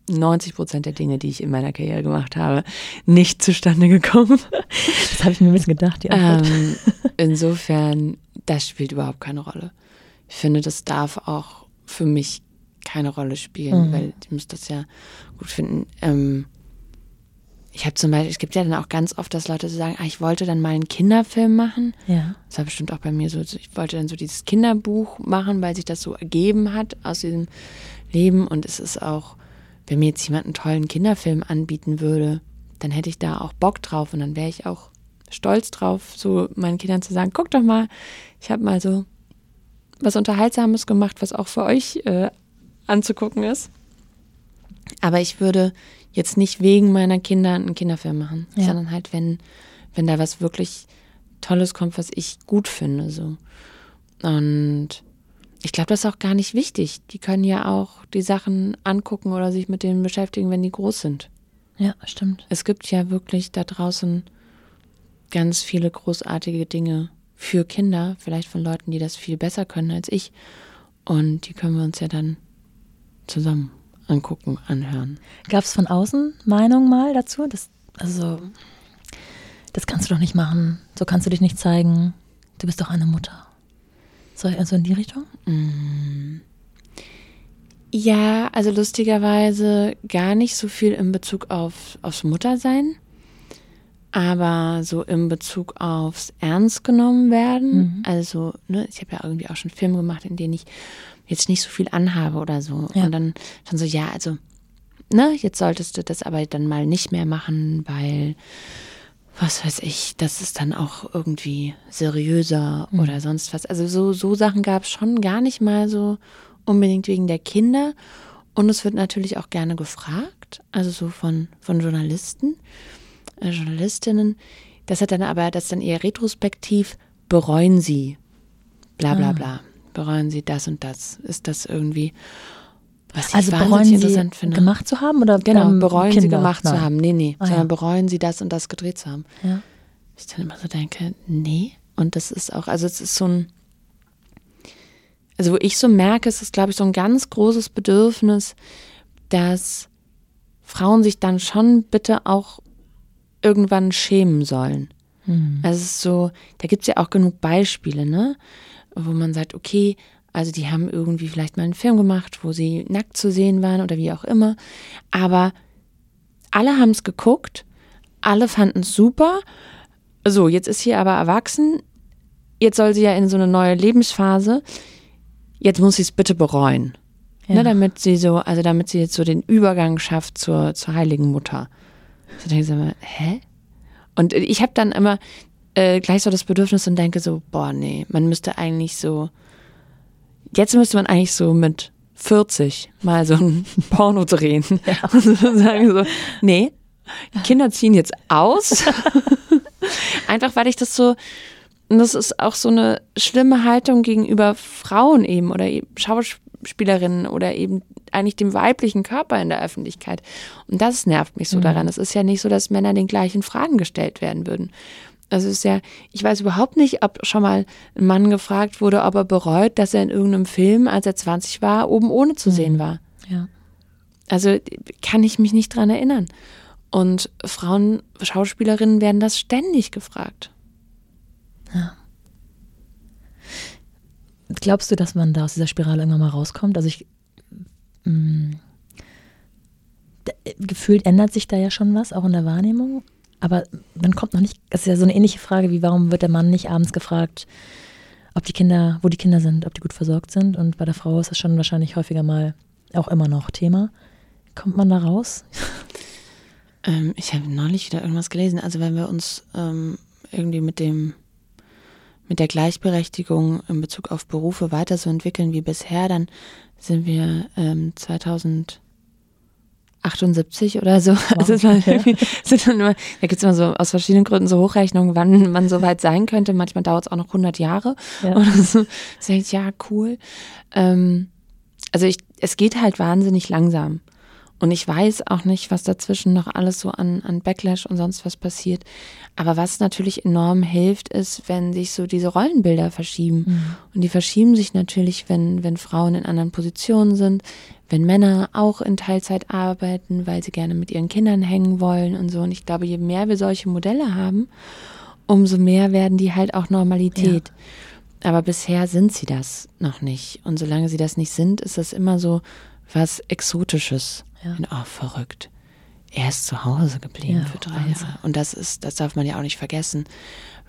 90 Prozent der Dinge, die ich in meiner Karriere gemacht habe, nicht zustande gekommen. Das habe ich mir ein bisschen gedacht, ja. Ähm, insofern, das spielt überhaupt keine Rolle. Ich finde, das darf auch für mich keine Rolle spielen, mhm. weil ich muss das ja gut finden. Ähm, ich habe zum Beispiel, es gibt ja dann auch ganz oft, dass Leute so sagen, ah, ich wollte dann mal einen Kinderfilm machen. Ja. Das war bestimmt auch bei mir so. Ich wollte dann so dieses Kinderbuch machen, weil sich das so ergeben hat aus diesem Leben. Und es ist auch, wenn mir jetzt jemand einen tollen Kinderfilm anbieten würde, dann hätte ich da auch Bock drauf und dann wäre ich auch stolz drauf, so meinen Kindern zu sagen, guck doch mal, ich habe mal so was Unterhaltsames gemacht, was auch für euch äh, anzugucken ist. Aber ich würde jetzt nicht wegen meiner Kinder einen Kinderfilm machen, ja. sondern halt, wenn, wenn da was wirklich Tolles kommt, was ich gut finde. So. Und ich glaube, das ist auch gar nicht wichtig. Die können ja auch die Sachen angucken oder sich mit denen beschäftigen, wenn die groß sind. Ja, stimmt. Es gibt ja wirklich da draußen ganz viele großartige Dinge für Kinder, vielleicht von Leuten, die das viel besser können als ich. Und die können wir uns ja dann zusammen angucken, anhören. Gab es von außen Meinung mal dazu? Das, also, das kannst du doch nicht machen. So kannst du dich nicht zeigen. Du bist doch eine Mutter. So, also in die Richtung? Mm. Ja, also lustigerweise gar nicht so viel in Bezug auf, aufs Muttersein, aber so in Bezug aufs Ernst genommen werden. Mhm. Also, ne, ich habe ja irgendwie auch schon Filme gemacht, in denen ich jetzt nicht so viel anhabe oder so. Ja. Und dann schon so, ja, also, ne, jetzt solltest du das aber dann mal nicht mehr machen, weil, was weiß ich, das ist dann auch irgendwie seriöser mhm. oder sonst was. Also so, so Sachen gab es schon gar nicht mal so unbedingt wegen der Kinder. Und es wird natürlich auch gerne gefragt, also so von, von Journalisten, äh, Journalistinnen. Das hat dann aber, das dann eher retrospektiv, bereuen sie, bla bla ah. bla bereuen Sie das und das? Ist das irgendwie, was ich also bereuen Sie interessant finde? gemacht zu haben oder genau ähm, bereuen Kinder? Sie gemacht Nein. zu haben? Nee, nee, ah, sondern ja. bereuen Sie das und das gedreht zu haben. Ja. Ich dann immer so denke, nee. Und das ist auch, also es ist so ein, also wo ich so merke, es ist glaube ich so ein ganz großes Bedürfnis, dass Frauen sich dann schon bitte auch irgendwann schämen sollen. Mhm. Also es ist so, da gibt es ja auch genug Beispiele, ne? Wo man sagt, okay, also die haben irgendwie vielleicht mal einen Film gemacht, wo sie nackt zu sehen waren oder wie auch immer. Aber alle haben es geguckt, alle fanden es super. So, jetzt ist sie aber erwachsen. Jetzt soll sie ja in so eine neue Lebensphase. Jetzt muss sie es bitte bereuen. Ja. Ne, damit sie so, also damit sie jetzt so den Übergang schafft zur, zur heiligen Mutter. So denke ich immer, hä? Und ich habe dann immer, äh, gleich so das Bedürfnis und denke so, boah, nee, man müsste eigentlich so, jetzt müsste man eigentlich so mit 40 mal so ein Porno drehen ja. und so sagen so, nee, Kinder ziehen jetzt aus. Einfach weil ich das so, und das ist auch so eine schlimme Haltung gegenüber Frauen eben oder eben Schauspielerinnen oder eben eigentlich dem weiblichen Körper in der Öffentlichkeit. Und das nervt mich so mhm. daran. Es ist ja nicht so, dass Männer den gleichen Fragen gestellt werden würden. Also es ist ja, ich weiß überhaupt nicht, ob schon mal ein Mann gefragt wurde, ob er bereut, dass er in irgendeinem Film, als er 20 war, oben ohne zu sehen mhm. war. Ja. Also kann ich mich nicht dran erinnern. Und Frauen, Schauspielerinnen werden das ständig gefragt. Ja. Glaubst du, dass man da aus dieser Spirale irgendwann mal rauskommt? Also ich mh, mm, gefühlt ändert sich da ja schon was, auch in der Wahrnehmung. Aber man kommt noch nicht, das ist ja so eine ähnliche Frage wie, warum wird der Mann nicht abends gefragt, ob die Kinder, wo die Kinder sind, ob die gut versorgt sind. Und bei der Frau ist das schon wahrscheinlich häufiger mal auch immer noch Thema. Kommt man da raus? Ähm, ich habe neulich wieder irgendwas gelesen. Also wenn wir uns ähm, irgendwie mit dem mit der Gleichberechtigung in Bezug auf Berufe weiter so entwickeln wie bisher, dann sind wir ähm, 2078 oder so. Wow, also sind dann immer, da gibt es immer so aus verschiedenen Gründen so Hochrechnungen, wann man so weit sein könnte. Manchmal dauert es auch noch 100 Jahre ja. oder so. Sag ich, ja, cool. Ähm, also ich, es geht halt wahnsinnig langsam. Und ich weiß auch nicht, was dazwischen noch alles so an, an Backlash und sonst was passiert. Aber was natürlich enorm hilft, ist, wenn sich so diese Rollenbilder verschieben. Mhm. Und die verschieben sich natürlich, wenn, wenn Frauen in anderen Positionen sind, wenn Männer auch in Teilzeit arbeiten, weil sie gerne mit ihren Kindern hängen wollen und so. Und ich glaube, je mehr wir solche Modelle haben, umso mehr werden die halt auch Normalität. Ja. Aber bisher sind sie das noch nicht. Und solange sie das nicht sind, ist das immer so was Exotisches. Ja. Und, oh, verrückt. Er ist zu Hause geblieben ja, für drei. Jahre. Und das ist, das darf man ja auch nicht vergessen,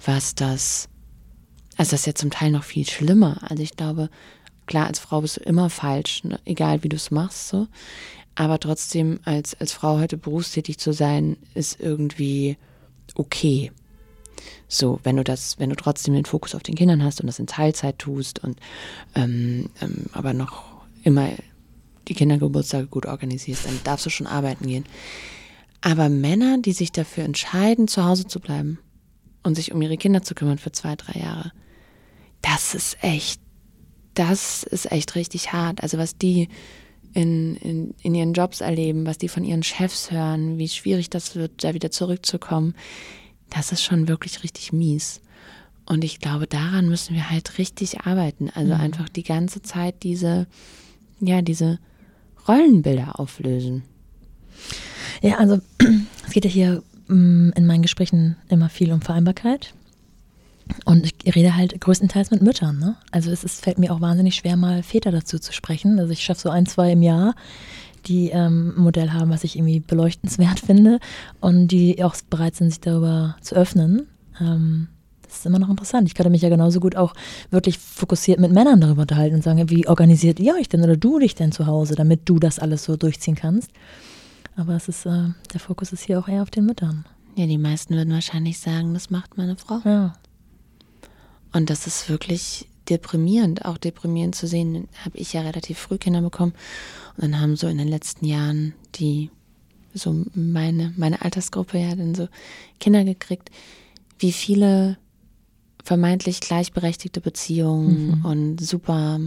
was das, also das ist ja zum Teil noch viel schlimmer. Also ich glaube, klar, als Frau bist du immer falsch, ne? egal wie du es machst, so. Aber trotzdem, als, als Frau heute berufstätig zu sein, ist irgendwie okay. So, wenn du das, wenn du trotzdem den Fokus auf den Kindern hast und das in Teilzeit tust und ähm, ähm, aber noch immer die Kindergeburtstage gut organisierst, dann darfst du schon arbeiten gehen. Aber Männer, die sich dafür entscheiden, zu Hause zu bleiben und sich um ihre Kinder zu kümmern für zwei, drei Jahre, das ist echt, das ist echt richtig hart. Also was die in, in, in ihren Jobs erleben, was die von ihren Chefs hören, wie schwierig das wird, da wieder zurückzukommen, das ist schon wirklich richtig mies. Und ich glaube, daran müssen wir halt richtig arbeiten. Also mhm. einfach die ganze Zeit diese, ja, diese Rollenbilder auflösen? Ja, also es geht ja hier mm, in meinen Gesprächen immer viel um Vereinbarkeit. Und ich rede halt größtenteils mit Müttern. Ne? Also es ist, fällt mir auch wahnsinnig schwer, mal Väter dazu zu sprechen. Also ich schaffe so ein, zwei im Jahr, die ähm, ein Modell haben, was ich irgendwie beleuchtenswert finde und die auch bereit sind, sich darüber zu öffnen. Ähm, das ist immer noch interessant. Ich könnte mich ja genauso gut auch wirklich fokussiert mit Männern darüber unterhalten und sagen, wie organisiert ihr euch denn oder du dich denn zu Hause, damit du das alles so durchziehen kannst. Aber es ist, äh, der Fokus ist hier auch eher auf den Müttern. Ja, die meisten würden wahrscheinlich sagen, das macht meine Frau. Ja. Und das ist wirklich deprimierend, auch deprimierend zu sehen. Habe ich ja relativ früh Kinder bekommen und dann haben so in den letzten Jahren die so meine meine Altersgruppe ja dann so Kinder gekriegt, wie viele vermeintlich gleichberechtigte Beziehungen mhm. und super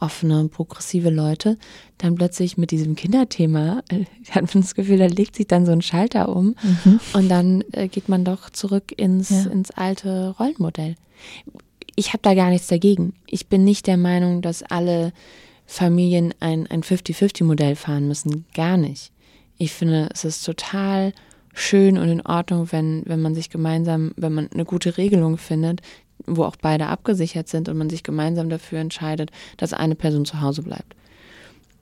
offene, progressive Leute, dann plötzlich mit diesem Kinderthema, äh, hat man das Gefühl, da legt sich dann so ein Schalter um mhm. und dann äh, geht man doch zurück ins, ja. ins alte Rollenmodell. Ich habe da gar nichts dagegen. Ich bin nicht der Meinung, dass alle Familien ein, ein 50-50-Modell fahren müssen. Gar nicht. Ich finde, es ist total schön und in Ordnung, wenn, wenn man sich gemeinsam, wenn man eine gute Regelung findet, wo auch beide abgesichert sind und man sich gemeinsam dafür entscheidet, dass eine Person zu Hause bleibt.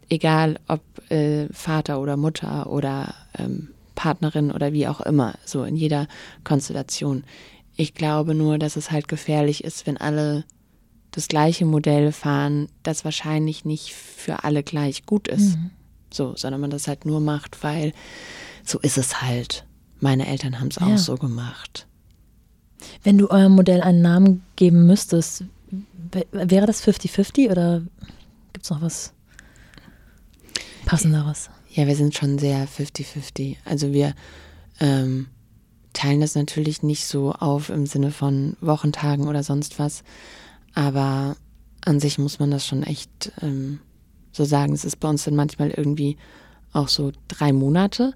Egal ob äh, Vater oder Mutter oder ähm, Partnerin oder wie auch immer, so in jeder Konstellation. Ich glaube nur, dass es halt gefährlich ist, wenn alle das gleiche Modell fahren, das wahrscheinlich nicht für alle gleich gut ist. Mhm. So, sondern man das halt nur macht, weil so ist es halt. Meine Eltern haben es ja. auch so gemacht. Wenn du eurem Modell einen Namen geben müsstest, wäre das 50-50 oder gibt es noch was Passenderes? Ja, wir sind schon sehr 50-50. Also wir ähm, teilen das natürlich nicht so auf im Sinne von Wochentagen oder sonst was. Aber an sich muss man das schon echt ähm, so sagen. Es ist bei uns dann manchmal irgendwie auch so drei Monate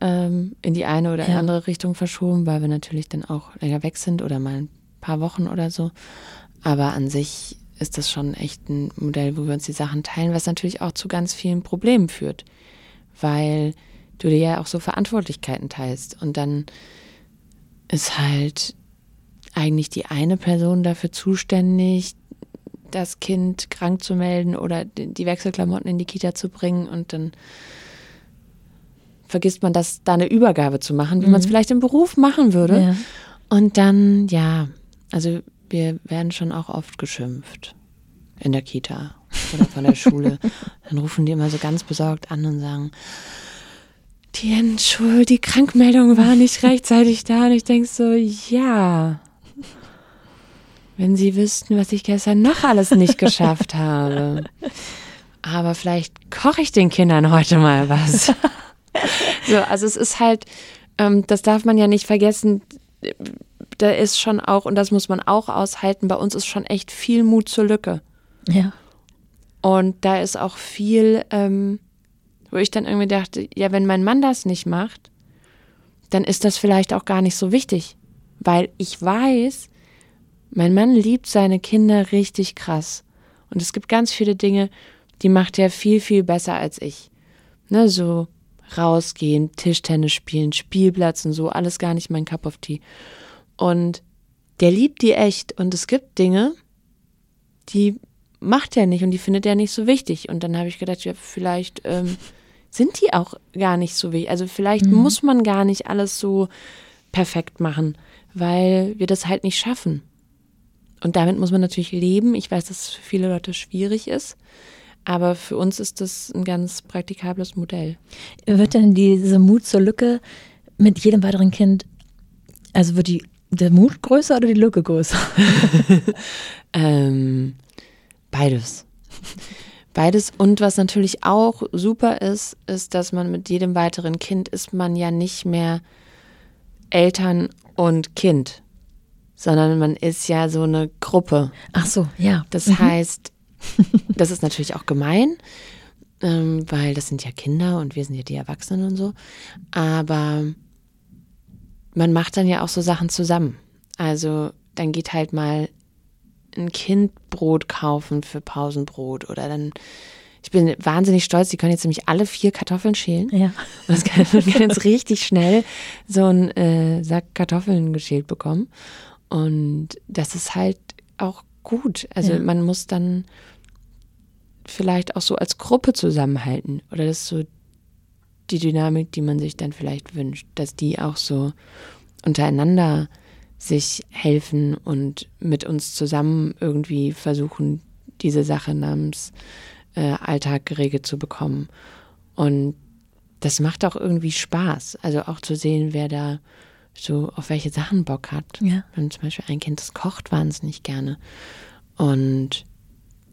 ähm, in die eine oder ja. andere Richtung verschoben, weil wir natürlich dann auch länger weg sind oder mal ein paar Wochen oder so. Aber an sich ist das schon echt ein Modell, wo wir uns die Sachen teilen, was natürlich auch zu ganz vielen Problemen führt, weil du dir ja auch so Verantwortlichkeiten teilst und dann ist halt eigentlich die eine Person dafür zuständig, das Kind krank zu melden oder die Wechselklamotten in die Kita zu bringen und dann vergisst man das, da eine Übergabe zu machen, wie mhm. man es vielleicht im Beruf machen würde. Ja. Und dann, ja, also wir werden schon auch oft geschimpft in der Kita oder von der Schule. Dann rufen die immer so ganz besorgt an und sagen, die Entschuld, die Krankmeldung war nicht rechtzeitig da. Und ich denke so, ja. Wenn sie wüssten, was ich gestern noch alles nicht geschafft habe. Aber vielleicht koche ich den Kindern heute mal was. so, also es ist halt, ähm, das darf man ja nicht vergessen, da ist schon auch, und das muss man auch aushalten, bei uns ist schon echt viel Mut zur Lücke. Ja. Und da ist auch viel, ähm, wo ich dann irgendwie dachte, ja, wenn mein Mann das nicht macht, dann ist das vielleicht auch gar nicht so wichtig. Weil ich weiß, mein Mann liebt seine Kinder richtig krass. Und es gibt ganz viele Dinge, die macht er viel, viel besser als ich. Ne, so rausgehen, Tischtennis spielen, Spielplatz und so, alles gar nicht mein Cup of Tea. Und der liebt die echt. Und es gibt Dinge, die macht er nicht und die findet er nicht so wichtig. Und dann habe ich gedacht, ja, vielleicht ähm, sind die auch gar nicht so wichtig. Also vielleicht mhm. muss man gar nicht alles so perfekt machen, weil wir das halt nicht schaffen. Und damit muss man natürlich leben. Ich weiß, dass es für viele Leute schwierig ist. Aber für uns ist das ein ganz praktikables Modell. Wird denn diese Mut zur Lücke mit jedem weiteren Kind, also wird die, der Mut größer oder die Lücke größer? ähm, beides. Beides. Und was natürlich auch super ist, ist, dass man mit jedem weiteren Kind ist man ja nicht mehr Eltern und Kind, sondern man ist ja so eine Gruppe. Ach so, ja. Das mhm. heißt, das ist natürlich auch gemein, ähm, weil das sind ja Kinder und wir sind ja die Erwachsenen und so. Aber man macht dann ja auch so Sachen zusammen. Also dann geht halt mal ein Kind Brot kaufen für Pausenbrot oder dann ich bin wahnsinnig stolz, die können jetzt nämlich alle vier Kartoffeln schälen. Ja. Und das kann, man kann jetzt richtig schnell so einen äh, Sack Kartoffeln geschält bekommen. Und das ist halt auch gut. Also ja. man muss dann vielleicht auch so als Gruppe zusammenhalten. Oder das ist so die Dynamik, die man sich dann vielleicht wünscht, dass die auch so untereinander sich helfen und mit uns zusammen irgendwie versuchen, diese Sache namens äh, Alltag geregelt zu bekommen. Und das macht auch irgendwie Spaß. Also auch zu sehen, wer da so auf welche Sachen Bock hat. Ja. Wenn zum Beispiel ein Kind, das kocht wahnsinnig gerne. Und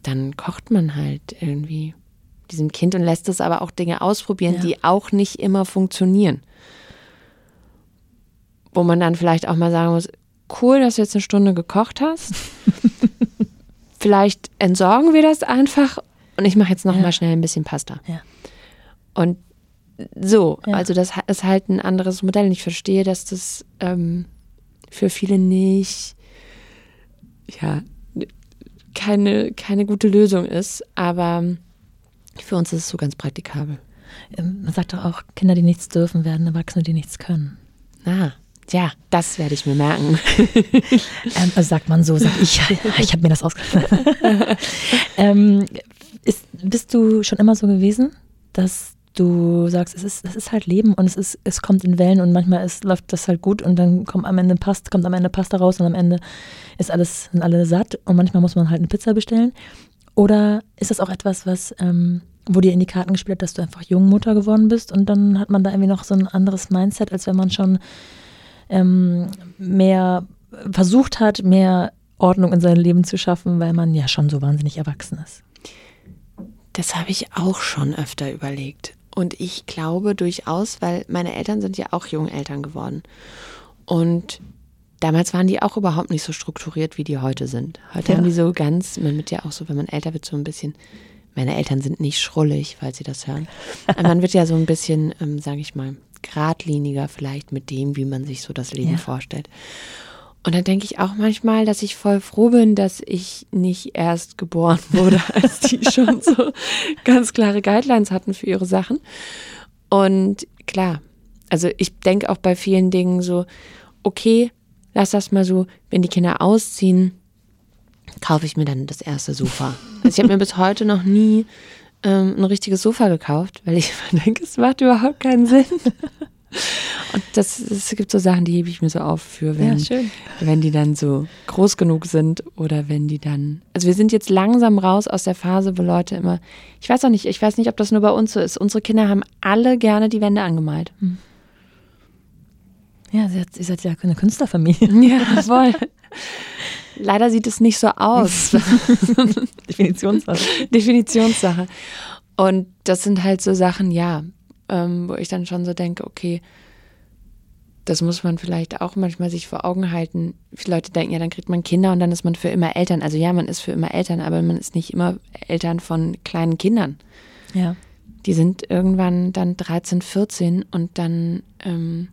dann kocht man halt irgendwie diesem Kind und lässt es aber auch Dinge ausprobieren, ja. die auch nicht immer funktionieren wo man dann vielleicht auch mal sagen muss, cool, dass du jetzt eine Stunde gekocht hast. vielleicht entsorgen wir das einfach und ich mache jetzt noch ja. mal schnell ein bisschen Pasta. Ja. Und so, ja. also das ist halt ein anderes Modell. Und ich verstehe, dass das ähm, für viele nicht, ja, keine, keine gute Lösung ist, aber für uns ist es so ganz praktikabel. Ähm, man sagt doch auch, Kinder, die nichts dürfen, werden Erwachsene, die nichts können. Ah, ja, das werde ich mir merken. ähm, also sagt man so, sag ich. Ich habe mir das ausgedacht. ähm, ist, bist du schon immer so gewesen, dass du sagst, es ist, es ist halt Leben und es ist, es kommt in Wellen und manchmal ist, läuft das halt gut und dann kommt am Ende Pasta, kommt am Ende Pasta raus und am Ende ist alles, sind alle satt und manchmal muss man halt eine Pizza bestellen. Oder ist das auch etwas, was, ähm, wo dir in die Karten gespielt hat, dass du einfach Jungmutter geworden bist und dann hat man da irgendwie noch so ein anderes Mindset, als wenn man schon ähm, mehr versucht hat, mehr Ordnung in sein Leben zu schaffen, weil man ja schon so wahnsinnig erwachsen ist. Das habe ich auch schon öfter überlegt. Und ich glaube durchaus, weil meine Eltern sind ja auch Jungeltern geworden. Und damals waren die auch überhaupt nicht so strukturiert, wie die heute sind. Heute ja. haben die so ganz, man wird ja auch so, wenn man älter wird, so ein bisschen, meine Eltern sind nicht schrullig, falls sie das hören. man wird ja so ein bisschen, ähm, sage ich mal, geradliniger vielleicht mit dem, wie man sich so das Leben ja. vorstellt. Und dann denke ich auch manchmal, dass ich voll froh bin, dass ich nicht erst geboren wurde, als die schon so ganz klare Guidelines hatten für ihre Sachen. Und klar, also ich denke auch bei vielen Dingen so, okay, lass das mal so, wenn die Kinder ausziehen, kaufe ich mir dann das erste Sofa. Also ich habe mir bis heute noch nie ähm, ein richtiges Sofa gekauft, weil ich denke, es macht überhaupt keinen Sinn. Und das, es gibt so Sachen, die hebe ich mir so auf für, wenn, Ja, wenn die dann so groß genug sind oder wenn die dann. Also wir sind jetzt langsam raus aus der Phase, wo Leute immer. Ich weiß auch nicht, ich weiß nicht, ob das nur bei uns so ist. Unsere Kinder haben alle gerne die Wände angemalt. Ja, sie hat, ihr seid ja eine Künstlerfamilie. Ja, voll. Leider sieht es nicht so aus. Definitionssache. Definitionssache. Und das sind halt so Sachen, ja, ähm, wo ich dann schon so denke, okay, das muss man vielleicht auch manchmal sich vor Augen halten. Viele Leute denken, ja, dann kriegt man Kinder und dann ist man für immer Eltern. Also ja, man ist für immer Eltern, aber man ist nicht immer Eltern von kleinen Kindern. Ja. Die sind irgendwann dann 13, 14 und dann ähm,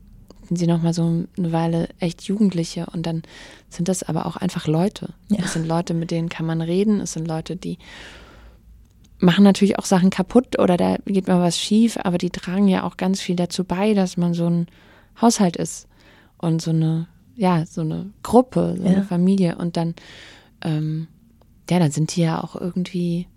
sind sie nochmal so eine Weile echt Jugendliche und dann sind das aber auch einfach Leute. Ja. Es sind Leute, mit denen kann man reden. Es sind Leute, die machen natürlich auch Sachen kaputt oder da geht mal was schief, aber die tragen ja auch ganz viel dazu bei, dass man so ein Haushalt ist und so eine, ja, so eine Gruppe, so Ja. eine Familie und dann, ähm, ja, dann sind die ja auch irgendwie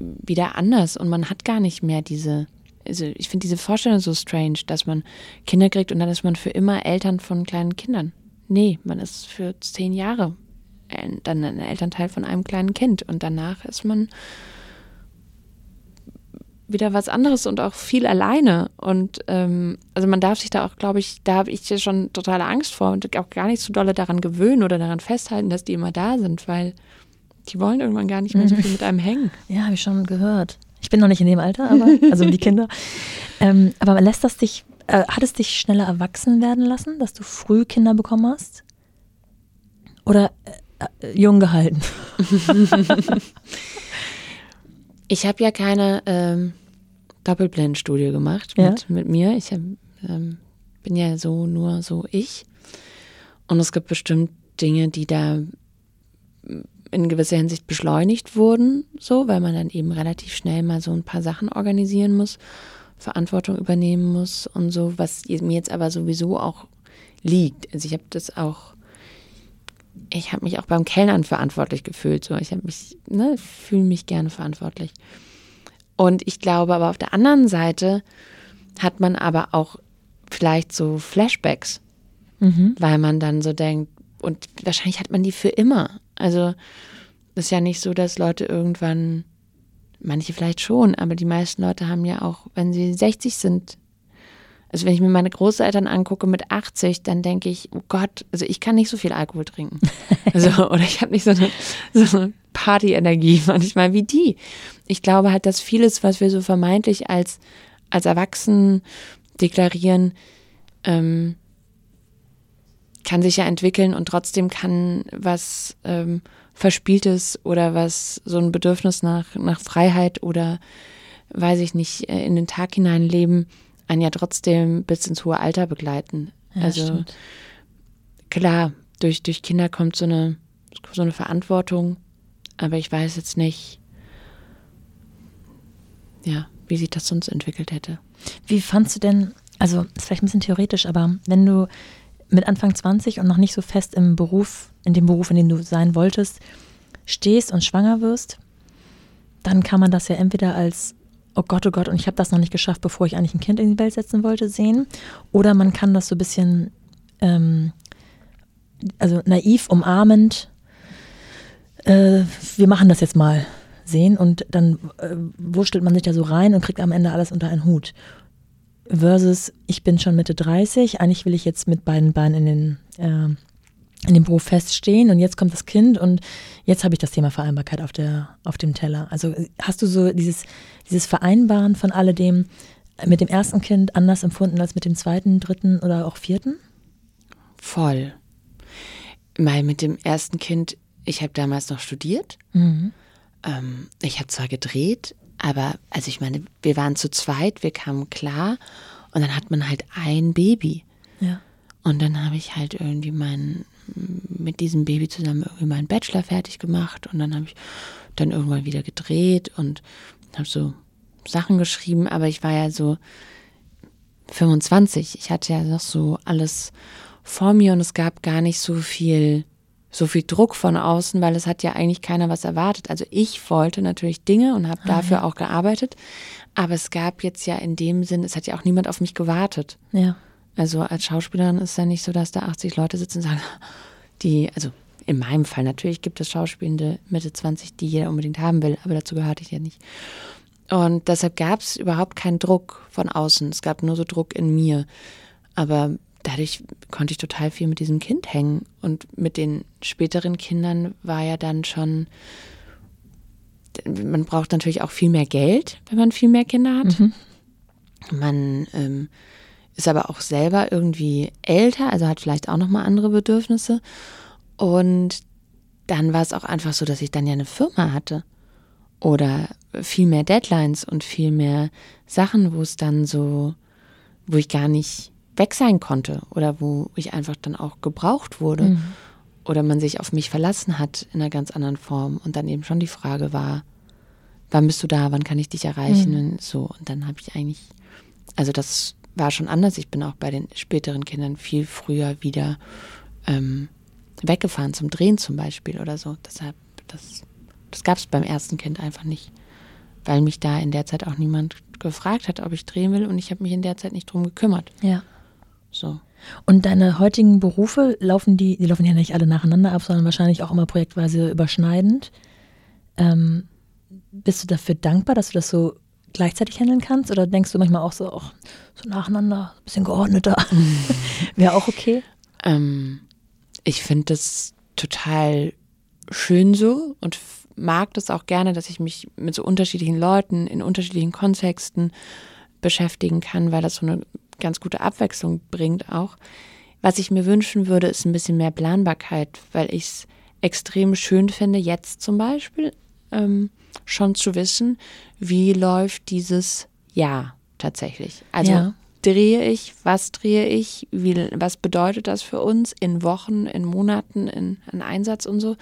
wieder anders und man hat gar nicht mehr diese, also ich finde diese Vorstellung so strange, dass man Kinder kriegt und dann ist man für immer Eltern von kleinen Kindern. Nee, man ist für zehn Jahre dann ein Elternteil von einem kleinen Kind und danach ist man wieder was anderes und auch viel alleine. Und ähm, also man darf sich da auch, glaube ich, da habe ich ja schon totale Angst vor und auch gar nicht so dolle daran gewöhnen oder daran festhalten, dass die immer da sind, weil die wollen irgendwann gar nicht mehr so viel mit einem hängen. Ja, habe ich schon gehört. Ich bin noch nicht in dem Alter, aber also die Kinder. Ähm, aber lässt das dich, äh, hat es dich schneller erwachsen werden lassen, dass du früh Kinder bekommen hast? Oder äh, jung gehalten? Ich habe ja keine ähm, Doppelblindstudie gemacht Ja. mit, mit mir. Ich hab, ähm, bin ja so nur so ich. Und es gibt bestimmt Dinge, die da in gewisser Hinsicht beschleunigt wurden, so, weil man dann eben relativ schnell mal so ein paar Sachen organisieren muss, Verantwortung übernehmen muss und so, was mir jetzt aber sowieso auch liegt. Also ich habe das auch, ich habe mich auch beim Kellnern verantwortlich gefühlt, so, ich habe mich, ne, fühle mich gerne verantwortlich. Und ich glaube aber auf der anderen Seite hat man aber auch vielleicht so Flashbacks, Mhm. weil man dann so denkt, und wahrscheinlich hat man die für immer. Also ist ja nicht so, dass Leute irgendwann, manche vielleicht schon, aber die meisten Leute haben ja auch, wenn sie 60 sind, also wenn ich mir meine Großeltern angucke mit 80, dann denke ich, oh Gott, also ich kann nicht so viel Alkohol trinken. Also, oder ich habe nicht so eine, so eine Party-Energie manchmal wie die. Ich glaube halt, dass vieles, was wir so vermeintlich als, als Erwachsen deklarieren, ähm, kann sich ja entwickeln und trotzdem kann was ähm, Verspieltes oder was so ein Bedürfnis nach, nach Freiheit oder weiß ich nicht, äh, in den Tag hinein leben, einen ja trotzdem bis ins hohe Alter begleiten. Ja, also stimmt. klar, durch, durch Kinder kommt so eine, so eine Verantwortung, aber ich weiß jetzt nicht, ja, wie sich das sonst entwickelt hätte. Wie fandst du denn, also ist vielleicht ein bisschen theoretisch, aber wenn du mit Anfang 20 und noch nicht so fest im Beruf, in dem Beruf, in dem du sein wolltest, stehst und schwanger wirst, dann kann man das ja entweder als oh Gott, oh Gott, und ich habe das noch nicht geschafft, bevor ich eigentlich ein Kind in die Welt setzen wollte, sehen. Oder man kann das so ein bisschen, ähm, also naiv, umarmend, äh, wir machen das jetzt mal sehen und dann äh, wurstelt man sich da so rein und kriegt am Ende alles unter einen Hut. Versus, ich bin schon Mitte 30, eigentlich will ich jetzt mit beiden Beinen in den, äh, in dem Beruf feststehen und jetzt kommt das Kind und jetzt habe ich das Thema Vereinbarkeit auf, der, auf dem Teller. Also hast du so dieses, dieses Vereinbaren von alledem mit dem ersten Kind anders empfunden als mit dem zweiten, dritten oder auch vierten? Voll. Weil mit dem ersten Kind, ich habe damals noch studiert. Mhm. Ähm, ich habe zwar gedreht, aber also ich meine, wir waren zu zweit, wir kamen klar und dann hat man halt ein Baby. Ja. Und dann habe ich halt irgendwie mein, mit diesem Baby zusammen irgendwie meinen Bachelor fertig gemacht und dann habe ich dann irgendwann wieder gedreht und habe so Sachen geschrieben, aber ich war ja so 25. Ich hatte ja noch so alles vor mir und es gab gar nicht so viel so viel Druck von außen, weil es hat ja eigentlich keiner was erwartet. Also ich wollte natürlich Dinge und habe ah, dafür ja. auch gearbeitet, aber es gab jetzt ja in dem Sinn, es hat ja auch niemand auf mich gewartet. Ja. Also als Schauspielerin ist es ja nicht so, dass da 80 Leute sitzen und sagen, die, also in meinem Fall natürlich gibt es Schauspielende Mitte 20, die jeder unbedingt haben will, aber dazu gehörte ich ja nicht. Und deshalb gab es überhaupt keinen Druck von außen. Es gab nur so Druck in mir. Aber dadurch konnte ich total viel mit diesem Kind hängen. Und mit den späteren Kindern war ja dann schon, man braucht natürlich auch viel mehr Geld, wenn man viel mehr Kinder hat. Mhm. Man ähm, ist aber auch selber irgendwie älter, also hat vielleicht auch nochmal andere Bedürfnisse. Und dann war es auch einfach so, dass ich dann ja eine Firma hatte. Oder viel mehr Deadlines und viel mehr Sachen, wo es dann so, wo ich gar nicht weg sein konnte oder wo ich einfach dann auch gebraucht wurde mhm. oder man sich auf mich verlassen hat in einer ganz anderen Form und dann eben schon die Frage war, wann bist du da, wann kann ich dich erreichen mhm. und so und dann habe ich eigentlich, also das war schon anders. Ich bin auch bei den späteren Kindern viel früher wieder ähm, weggefahren zum Drehen zum Beispiel oder so. Deshalb, das, das gab es beim ersten Kind einfach nicht, weil mich da in der Zeit auch niemand gefragt hat, ob ich drehen will und ich habe mich in der Zeit nicht drum gekümmert. Ja. So. Und deine heutigen Berufe, laufen die, die laufen ja nicht alle nacheinander ab, sondern wahrscheinlich auch immer projektweise überschneidend. Ähm, bist du dafür dankbar, dass du das so gleichzeitig handeln kannst? Oder denkst du manchmal auch so, oh, so nacheinander, ein bisschen geordneter? Wäre auch okay? Ähm, ich finde das total schön so und mag das auch gerne, dass ich mich mit so unterschiedlichen Leuten in unterschiedlichen Kontexten beschäftigen kann, weil das so eine ganz gute Abwechslung bringt auch. Was ich mir wünschen würde, ist ein bisschen mehr Planbarkeit, weil ich es extrem schön finde, jetzt zum Beispiel ähm, schon zu wissen, wie läuft dieses Jahr tatsächlich. Also ja. drehe ich, was drehe ich, wie, was bedeutet das für uns in Wochen, in Monaten, in, in Einsatz und so.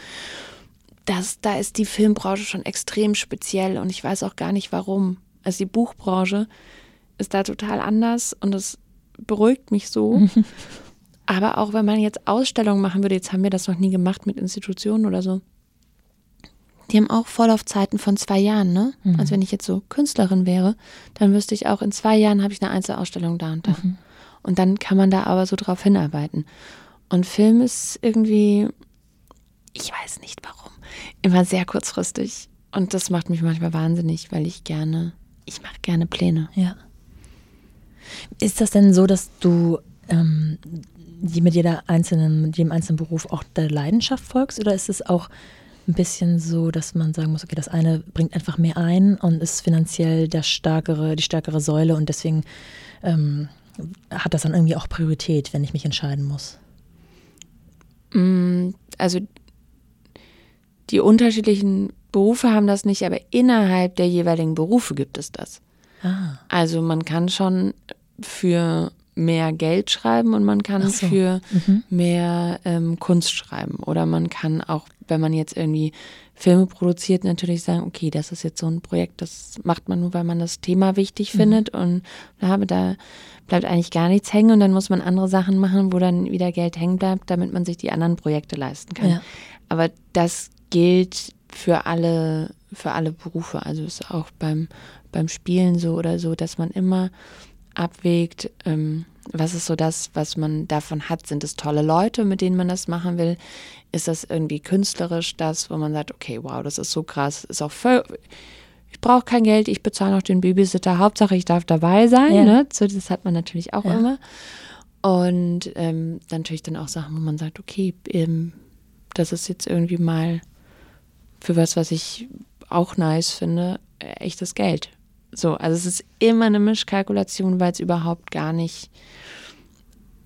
Das, da ist die Filmbranche schon extrem speziell und ich weiß auch gar nicht warum. Also die Buchbranche ist da total anders und es beruhigt mich so. Aber auch wenn man jetzt Ausstellungen machen würde, jetzt haben wir das noch nie gemacht mit Institutionen oder so. Die haben auch Vorlaufzeiten von zwei Jahren, ne? Mhm. Also wenn ich jetzt so Künstlerin wäre, dann wüsste ich auch, in zwei Jahren habe ich eine Einzelausstellung da und da. Mhm. Und dann kann man da aber so drauf hinarbeiten. Und Film ist irgendwie, ich weiß nicht warum, immer sehr kurzfristig. Und das macht mich manchmal wahnsinnig, weil ich gerne, ich mache gerne Pläne. Ja. Ist das denn so, dass du ähm, die mit jeder einzelnen, mit jedem einzelnen Beruf auch der Leidenschaft folgst? Oder ist es auch ein bisschen so, dass man sagen muss, okay, das eine bringt einfach mehr ein und ist finanziell der stärkere, die stärkere Säule und deswegen ähm, hat das dann irgendwie auch Priorität, wenn ich mich entscheiden muss? Mm, also die unterschiedlichen Berufe haben das nicht, aber innerhalb der jeweiligen Berufe gibt es das. Ah. Also man kann schon für mehr Geld schreiben und man kann so. für mhm. mehr ähm, Kunst schreiben. Oder man kann auch, wenn man jetzt irgendwie Filme produziert, natürlich sagen, okay, das ist jetzt so ein Projekt, das macht man nur, weil man das Thema wichtig mhm. findet und da, da bleibt eigentlich gar nichts hängen und dann muss man andere Sachen machen, wo dann wieder Geld hängen bleibt, damit man sich die anderen Projekte leisten kann. Ja. Aber das gilt für alle, für alle Berufe. Also ist auch beim, beim Spielen so oder so, dass man immer abwägt, ähm, was ist so das, was man davon hat? Sind es tolle Leute, mit denen man das machen will? Ist das irgendwie künstlerisch das, wo man sagt, okay, wow, das ist so krass, ist auch voll, ich brauche kein Geld, ich bezahle noch den Babysitter, Hauptsache ich darf dabei sein. Ja. Ne? So, das hat man natürlich auch ja. immer. Und ähm, natürlich dann auch Sachen, wo man sagt, okay, ähm, das ist jetzt irgendwie mal für was, was ich auch nice finde, echtes Geld. So, also es ist immer eine Mischkalkulation, weil es überhaupt gar nicht,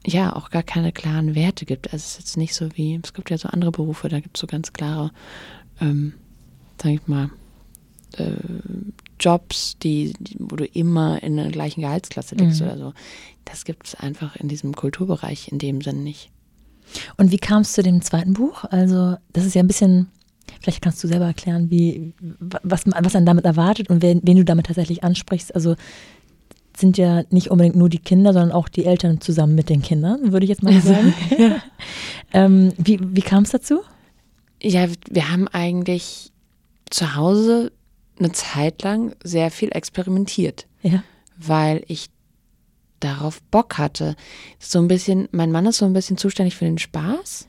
ja, auch gar keine klaren Werte gibt. Also es ist jetzt nicht so wie, es gibt ja so andere Berufe, da gibt es so ganz klare, ähm, sag ich mal, äh, Jobs, die, die, wo du immer in der gleichen Gehaltsklasse liegst mhm. oder so. Das gibt es einfach in diesem Kulturbereich in dem Sinn nicht. Und wie kam es zu dem zweiten Buch? Also, das ist ja ein bisschen Vielleicht kannst du selber erklären, wie, was, was einen damit erwartet und wen, wen du damit tatsächlich ansprichst. Also sind ja nicht unbedingt nur die Kinder, sondern auch die Eltern zusammen mit den Kindern, würde ich jetzt mal sagen. ähm, wie wie kam es dazu? Ja, wir haben eigentlich zu Hause eine Zeit lang sehr viel experimentiert. Ja. Weil ich darauf Bock hatte. So ein bisschen, mein Mann ist so ein bisschen zuständig für den Spaß.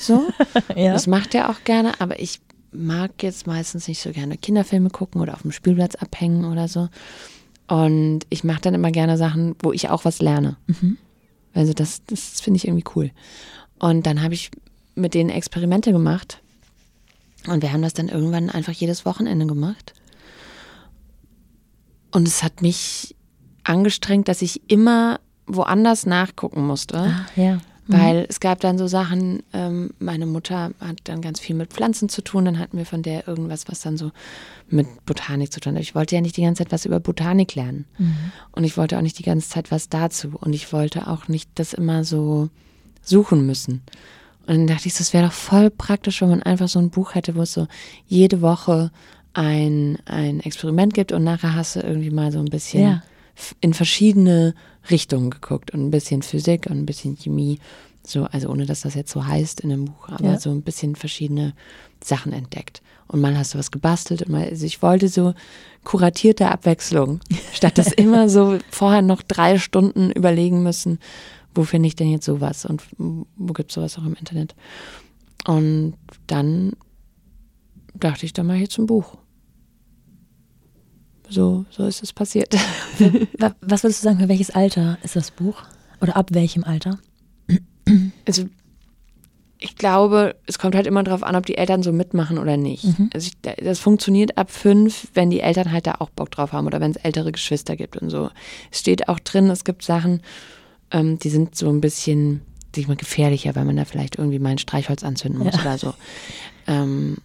So. ja. Das macht er auch gerne, aber ich mag jetzt meistens nicht so gerne Kinderfilme gucken oder auf dem Spielplatz abhängen oder so. Und ich mache dann immer gerne Sachen, wo ich auch was lerne. Mhm. Also das, das finde ich irgendwie cool. Und dann habe ich mit denen Experimente gemacht. Und wir haben das dann irgendwann einfach jedes Wochenende gemacht. Und es hat mich angestrengt, dass ich immer woanders nachgucken musste. Ah, ja. Weil es gab dann so Sachen, ähm, meine Mutter hat dann ganz viel mit Pflanzen zu tun, dann hatten wir von der irgendwas, was dann so mit Botanik zu tun hat. Ich wollte ja nicht die ganze Zeit was über Botanik lernen. Mhm. Und ich wollte auch nicht die ganze Zeit was dazu. Und ich wollte auch nicht das immer so suchen müssen. Und dann dachte ich, das wäre doch voll praktisch, wenn man einfach so ein Buch hätte, wo es so jede Woche ein, ein Experiment gibt und nachher hast du irgendwie mal so ein bisschen Ja. In verschiedene Richtungen geguckt und ein bisschen Physik und ein bisschen Chemie. So, also ohne dass das jetzt so heißt in dem Buch, aber Ja. so ein bisschen verschiedene Sachen entdeckt. Und mal hast du was gebastelt und mal, also ich wollte so kuratierte Abwechslung, statt das immer so vorher noch drei Stunden überlegen müssen, wo finde ich denn jetzt sowas und wo gibt es sowas auch im Internet. Und dann dachte ich, dann mache ich jetzt ein Buch. So, so ist es passiert. Wa- Was würdest du sagen, für welches Alter ist das Buch? Oder ab welchem Alter? Also ich glaube, es kommt halt immer darauf an, ob die Eltern so mitmachen oder nicht. Also ich, das funktioniert ab fünf, wenn die Eltern halt da auch Bock drauf haben oder wenn es ältere Geschwister gibt und so. Es steht auch drin, es gibt Sachen, ähm, die sind so ein bisschen, sag ich mal, gefährlicher, weil man da vielleicht irgendwie mal ein Streichholz anzünden muss Ja. oder so. Ähm,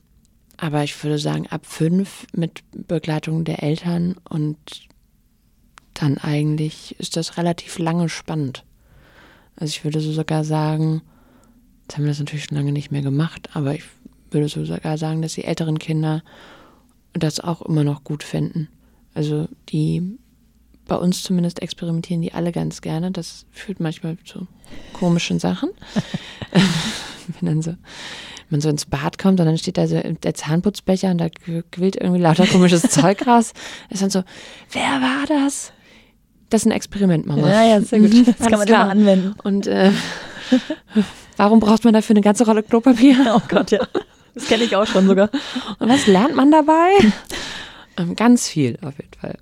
aber ich würde sagen, ab fünf mit Begleitung der Eltern und dann eigentlich ist das relativ lange spannend. Also ich würde so sogar sagen, jetzt haben wir das natürlich schon lange nicht mehr gemacht, aber ich würde so sogar sagen, dass die älteren Kinder das auch immer noch gut finden. Also die bei uns zumindest experimentieren die alle ganz gerne. Das führt manchmal zu komischen Sachen. Wenn dann so, man so ins Bad kommt und dann steht da so der Zahnputzbecher und da quillt irgendwie lauter komisches Zeug raus. Ist dann so, wer war das? Das ist ein Experiment, Mama. Ja, ja, sehr gut. Das kann man klar. immer anwenden. Und äh, warum braucht man dafür eine ganze Rolle Klopapier? Oh Gott, ja. Das kenne ich auch schon sogar. Und was lernt man dabei? ähm, ganz viel auf jeden Fall.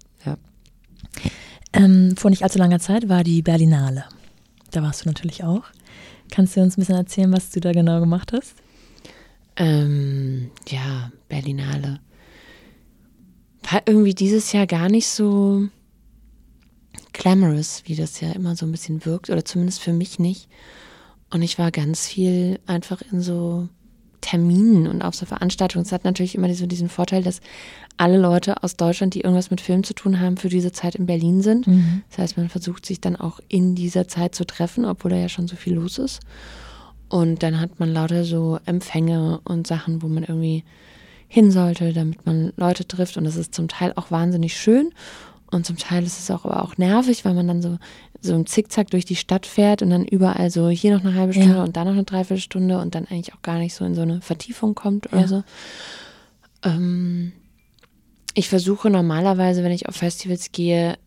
Ähm, vor nicht allzu langer Zeit war die Berlinale. Da warst du natürlich auch. Kannst du uns ein bisschen erzählen, was du da genau gemacht hast? Ähm, ja, Berlinale. War irgendwie dieses Jahr gar nicht so glamorous, wie das ja immer so ein bisschen wirkt, oder zumindest für mich nicht. Und ich war ganz viel einfach in so Terminen und auf so Veranstaltungen. Es hat natürlich immer so diesen Vorteil, dass alle Leute aus Deutschland, die irgendwas mit Film zu tun haben, für diese Zeit in Berlin sind. Das heißt, man versucht sich dann auch in dieser Zeit zu treffen, obwohl da ja schon so viel los ist. Und dann hat man lauter so Empfänge und Sachen, wo man irgendwie hin sollte, damit man Leute trifft. Und das ist zum Teil auch wahnsinnig schön. Und zum Teil ist es auch aber auch nervig, weil man dann so, so im Zickzack durch die Stadt fährt und dann überall so hier noch eine halbe Stunde Ja. und da noch eine Dreiviertelstunde und dann eigentlich auch gar nicht so in so eine Vertiefung kommt oder Ja. so. Ähm, ich versuche normalerweise, wenn ich auf Festivals gehe,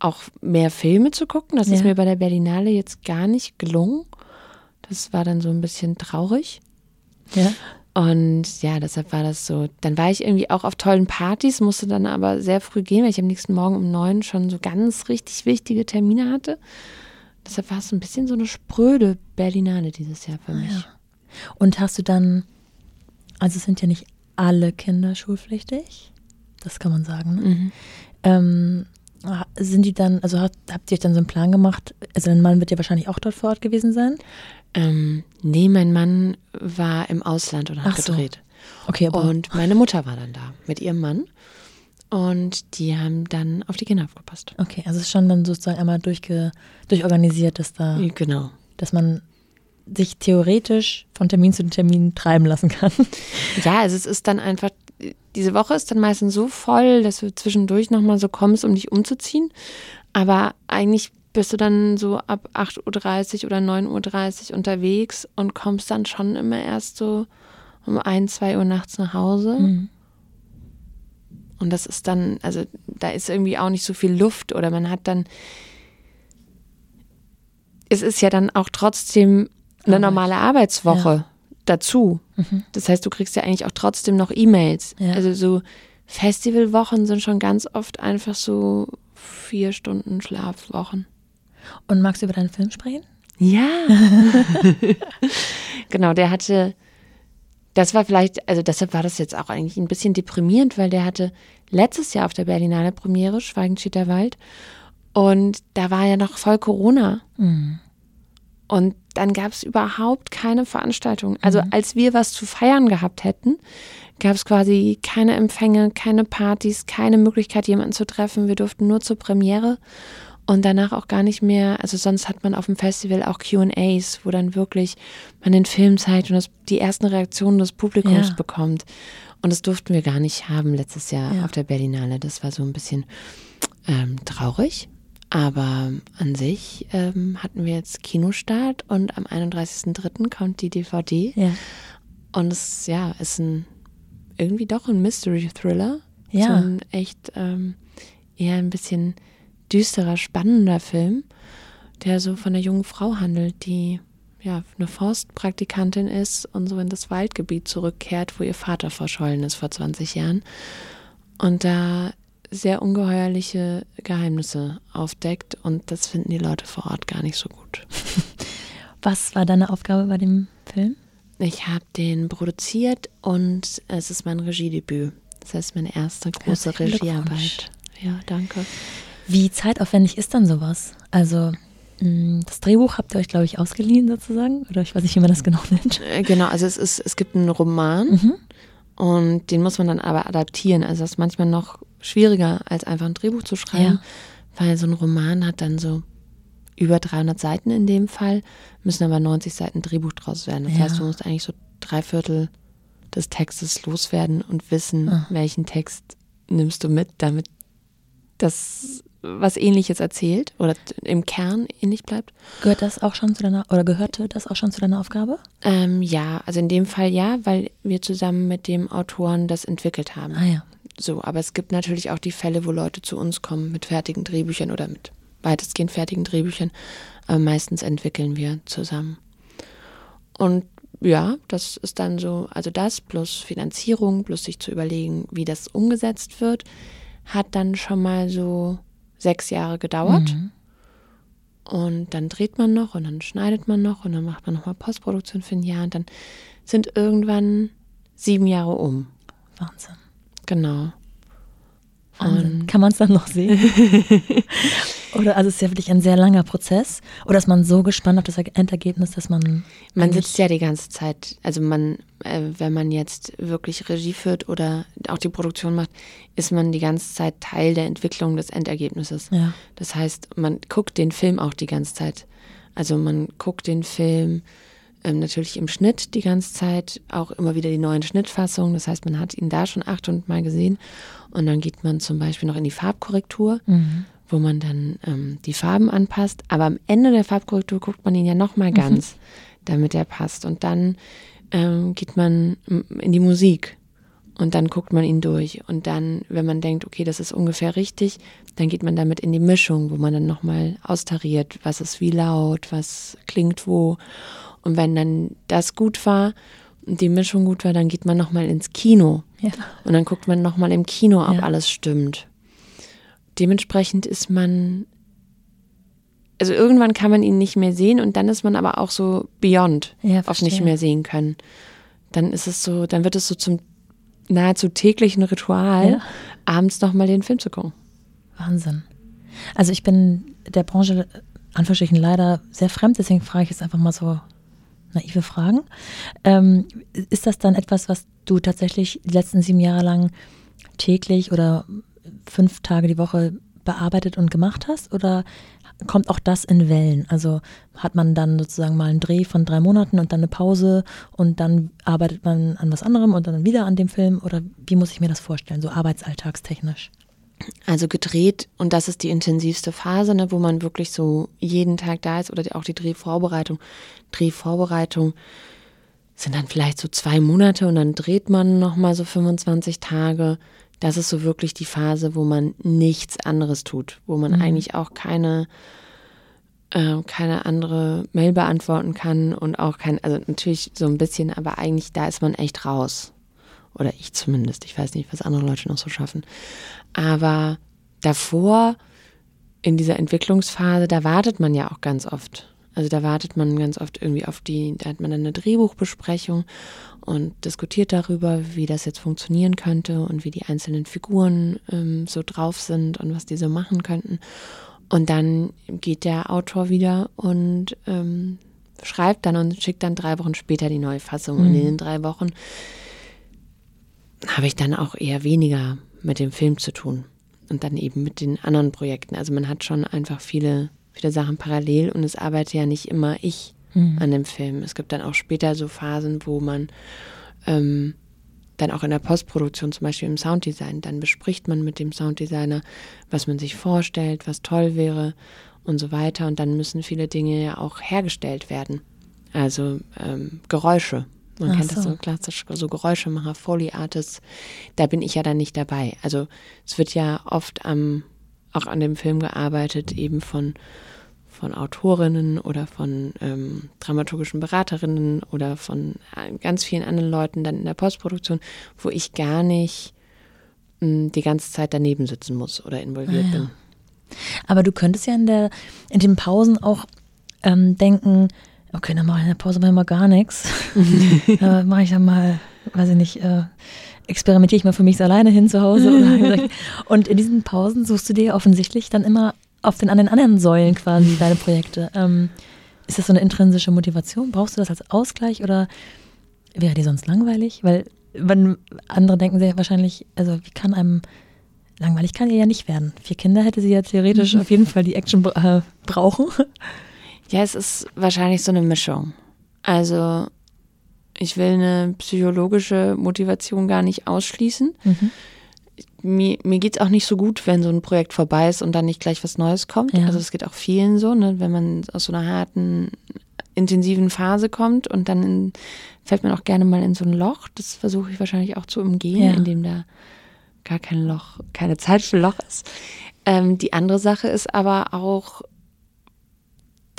auch mehr Filme zu gucken. Das ist Ja. mir bei der Berlinale jetzt gar nicht gelungen. Das war dann so ein bisschen traurig. Ja. Und ja, deshalb war das so. Dann war ich irgendwie auch auf tollen Partys, musste dann aber sehr früh gehen, weil ich am nächsten Morgen um neun schon so ganz richtig wichtige Termine hatte. Deshalb war es so ein bisschen so eine spröde Berlinale dieses Jahr für mich. ja. Und hast du dann, also es sind ja nicht alle Kinder schulpflichtig, das kann man sagen. Ne? Mhm. Ähm, sind die dann, also habt, habt ihr euch dann so einen Plan gemacht? Also dein Mann wird ja wahrscheinlich auch dort vor Ort gewesen sein. Ähm, nee, mein Mann war im Ausland und hat Ach so. gedreht. Okay, aber Und meine Mutter war dann da mit ihrem Mann. Und die haben dann auf die Kinder aufgepasst. okay, also es ist schon dann sozusagen einmal durchge, durchorganisiert, dass da, Genau. dass man sich theoretisch von Termin zu Termin treiben lassen kann. Ja, also es ist dann einfach, diese Woche ist dann meistens so voll, dass du zwischendurch nochmal so kommst, um dich umzuziehen. Aber eigentlich bist du dann so ab 8.30 Uhr oder 9.30 Uhr unterwegs und kommst dann schon immer erst so um 1, 2 Uhr nachts nach Hause. Mhm. Und das ist dann, also da ist irgendwie auch nicht so viel Luft oder man hat dann, es ist ja dann auch trotzdem eine Arbeit. normale Arbeitswoche ja. dazu. Mhm. Das heißt, du kriegst ja eigentlich auch trotzdem noch E-Mails. Ja. Also so Festivalwochen sind schon ganz oft einfach so vier Stunden Schlafwochen. Und magst du über deinen Film sprechen? Ja. genau, der hatte, das war vielleicht, also deshalb war das jetzt auch eigentlich ein bisschen deprimierend, weil der hatte letztes Jahr auf der Berlinale Premiere, Schweigend steht der Wald. Und da war ja noch voll Corona. Mhm. Und dann gab es überhaupt keine Veranstaltung. Also mhm. als wir was zu feiern gehabt hätten, gab es quasi keine Empfänge, keine Partys, keine Möglichkeit, jemanden zu treffen. Wir durften nur zur Premiere und danach auch gar nicht mehr. Also sonst hat man auf dem Festival auch QAs, wo dann wirklich man den Film zeigt und das, die ersten Reaktionen des Publikums ja. bekommt. Und das durften wir gar nicht haben letztes Jahr ja. auf der Berlinale. Das war so ein bisschen ähm, traurig. Aber an sich ähm, hatten wir jetzt Kinostart und am 31.03. kommt die DVD. Ja. Und es ja, ist ein irgendwie doch ein Mystery-Thriller. Ja. So ein echt ähm, eher ein bisschen düsterer, spannender Film, der so von einer jungen Frau handelt, die ja eine Forstpraktikantin ist und so in das Waldgebiet zurückkehrt, wo ihr Vater verschollen ist vor 20 Jahren. Und da sehr ungeheuerliche Geheimnisse aufdeckt und das finden die Leute vor Ort gar nicht so gut. Was war deine Aufgabe bei dem Film? Ich habe den produziert und es ist mein Regiedebüt. Das heißt, meine erste große Regiearbeit. Ja, danke. Wie zeitaufwendig ist dann sowas? Also mm, das Drehbuch habt ihr euch, glaube ich, ausgeliehen sozusagen? Oder ich weiß nicht, wie man das genau nennt. Äh, genau, also es, ist, es gibt einen Roman mhm. und den muss man dann aber adaptieren. Also das ist manchmal noch schwieriger, als einfach ein Drehbuch zu schreiben, ja. weil so ein Roman hat dann so über 300 Seiten in dem Fall, müssen aber 90 Seiten Drehbuch draus werden. Das ja. heißt, du musst eigentlich so drei Viertel des Textes loswerden und wissen, ah. welchen Text nimmst du mit, damit das was ähnliches erzählt oder im Kern ähnlich bleibt. Gehört das auch schon zu deiner oder gehörte das auch schon zu deiner Aufgabe? Ähm, ja, also in dem Fall ja, weil wir zusammen mit dem Autoren das entwickelt haben. Ah ja. So, aber es gibt natürlich auch die Fälle, wo Leute zu uns kommen mit fertigen Drehbüchern oder mit weitestgehend fertigen Drehbüchern. Aber meistens entwickeln wir zusammen. Und ja, das ist dann so, also das plus Finanzierung, plus sich zu überlegen, wie das umgesetzt wird, hat dann schon mal so sechs Jahre gedauert. Mhm. Und dann dreht man noch und dann schneidet man noch und dann macht man nochmal Postproduktion für ein Jahr und dann sind irgendwann sieben Jahre um. Wahnsinn. Genau. Wahnsinn. Kann man es dann noch sehen? Oder also es ist ja wirklich ein sehr langer Prozess. Oder ist man so gespannt auf das Endergebnis, dass man. Man sitzt ja die ganze Zeit, also man, äh, wenn man jetzt wirklich Regie führt oder auch die Produktion macht, ist man die ganze Zeit Teil der Entwicklung des Endergebnisses. Ja. Das heißt, man guckt den Film auch die ganze Zeit. Also man guckt den Film ähm, natürlich im Schnitt die ganze Zeit, auch immer wieder die neuen Schnittfassungen. Das heißt, man hat ihn da schon 800 Mal gesehen und dann geht man zum Beispiel noch in die Farbkorrektur, mhm. wo man dann ähm, die Farben anpasst. Aber am Ende der Farbkorrektur guckt man ihn ja nochmal mhm. ganz, mhm. damit er passt. Und dann ähm, geht man in die Musik und dann guckt man ihn durch. Und dann, wenn man denkt, okay, das ist ungefähr richtig, dann geht man damit in die Mischung, wo man dann nochmal austariert, was ist wie laut, was klingt wo. Und wenn dann das gut war und die Mischung gut war, dann geht man nochmal ins Kino. Ja. Und dann guckt man nochmal im Kino, ob ja. alles stimmt. Dementsprechend ist man, also irgendwann kann man ihn nicht mehr sehen und dann ist man aber auch so beyond ja, auf nicht mehr sehen können. Dann ist es so, dann wird es so zum nahezu täglichen Ritual, ja. abends nochmal den Film zu gucken. Wahnsinn. Also ich bin der Branche Anführungsstrichen leider sehr fremd, deswegen frage ich jetzt einfach mal so naive Fragen. Ähm, ist das dann etwas, was du tatsächlich die letzten sieben Jahre lang täglich oder fünf Tage die Woche bearbeitet und gemacht hast? Oder kommt auch das in Wellen? Also hat man dann sozusagen mal einen Dreh von drei Monaten und dann eine Pause und dann arbeitet man an was anderem und dann wieder an dem Film? Oder wie muss ich mir das vorstellen, so arbeitsalltagstechnisch? Also gedreht, und das ist die intensivste Phase, ne, wo man wirklich so jeden Tag da ist oder auch die Drehvorbereitung. Drehvorbereitung sind dann vielleicht so zwei Monate und dann dreht man nochmal so 25 Tage. Das ist so wirklich die Phase, wo man nichts anderes tut, wo man mhm. eigentlich auch keine, äh, keine andere Mail beantworten kann und auch kein, also natürlich so ein bisschen, aber eigentlich da ist man echt raus. Oder ich zumindest. Ich weiß nicht, was andere Leute noch so schaffen. Aber davor, in dieser Entwicklungsphase, da wartet man ja auch ganz oft. Also da wartet man ganz oft irgendwie auf die, da hat man dann eine Drehbuchbesprechung und diskutiert darüber, wie das jetzt funktionieren könnte und wie die einzelnen Figuren ähm, so drauf sind und was die so machen könnten. Und dann geht der Autor wieder und ähm, schreibt dann und schickt dann drei Wochen später die neue Fassung. Mhm. Und in den drei Wochen habe ich dann auch eher weniger mit dem Film zu tun und dann eben mit den anderen Projekten. Also man hat schon einfach viele, viele Sachen parallel und es arbeitet ja nicht immer ich mhm. an dem Film. Es gibt dann auch später so Phasen, wo man ähm, dann auch in der Postproduktion, zum Beispiel im Sounddesign, dann bespricht man mit dem Sounddesigner, was man sich vorstellt, was toll wäre und so weiter. Und dann müssen viele Dinge ja auch hergestellt werden. Also ähm, Geräusche man Ach kennt so. das so klassisch, so Geräuschemacher, Foley Artists. Da bin ich ja dann nicht dabei. Also es wird ja oft am, auch an dem Film gearbeitet, eben von, von Autorinnen oder von ähm, dramaturgischen Beraterinnen oder von äh, ganz vielen anderen Leuten dann in der Postproduktion, wo ich gar nicht mh, hm, die ganze Zeit daneben sitzen muss oder involviert ah, ja. bin. Aber du könntest ja in, der, in den Pausen auch ähm, denken, okay, dann mache ich in der Pause mal gar nichts. dann mache ich dann mal, weiß ich nicht, äh, experimentiere ich mal für mich alleine hin zu Hause. und in diesen Pausen suchst du dir offensichtlich dann immer auf den, an den anderen Säulen quasi deine Projekte. Ähm, ist das so eine intrinsische Motivation? Brauchst du das als Ausgleich oder wäre die sonst langweilig? Weil wenn andere denken sich wahrscheinlich, also wie kann einem langweilig kann ihr ja nicht werden. Vier Kinder hätte sie ja theoretisch auf jeden Fall die Action äh, brauchen. Ja, es ist wahrscheinlich so eine Mischung. Also ich will eine psychologische Motivation gar nicht ausschließen. Mhm. Mir, mir geht es auch nicht so gut, wenn so ein Projekt vorbei ist und dann nicht gleich was Neues kommt. Ja. Also es geht auch vielen so, ne? wenn man aus so einer harten, intensiven Phase kommt und dann in, fällt man auch gerne mal in so ein Loch. Das versuche ich wahrscheinlich auch zu umgehen, ja. indem da gar kein Loch, keine Zeit für Loch ist. Ähm, die andere Sache ist aber auch,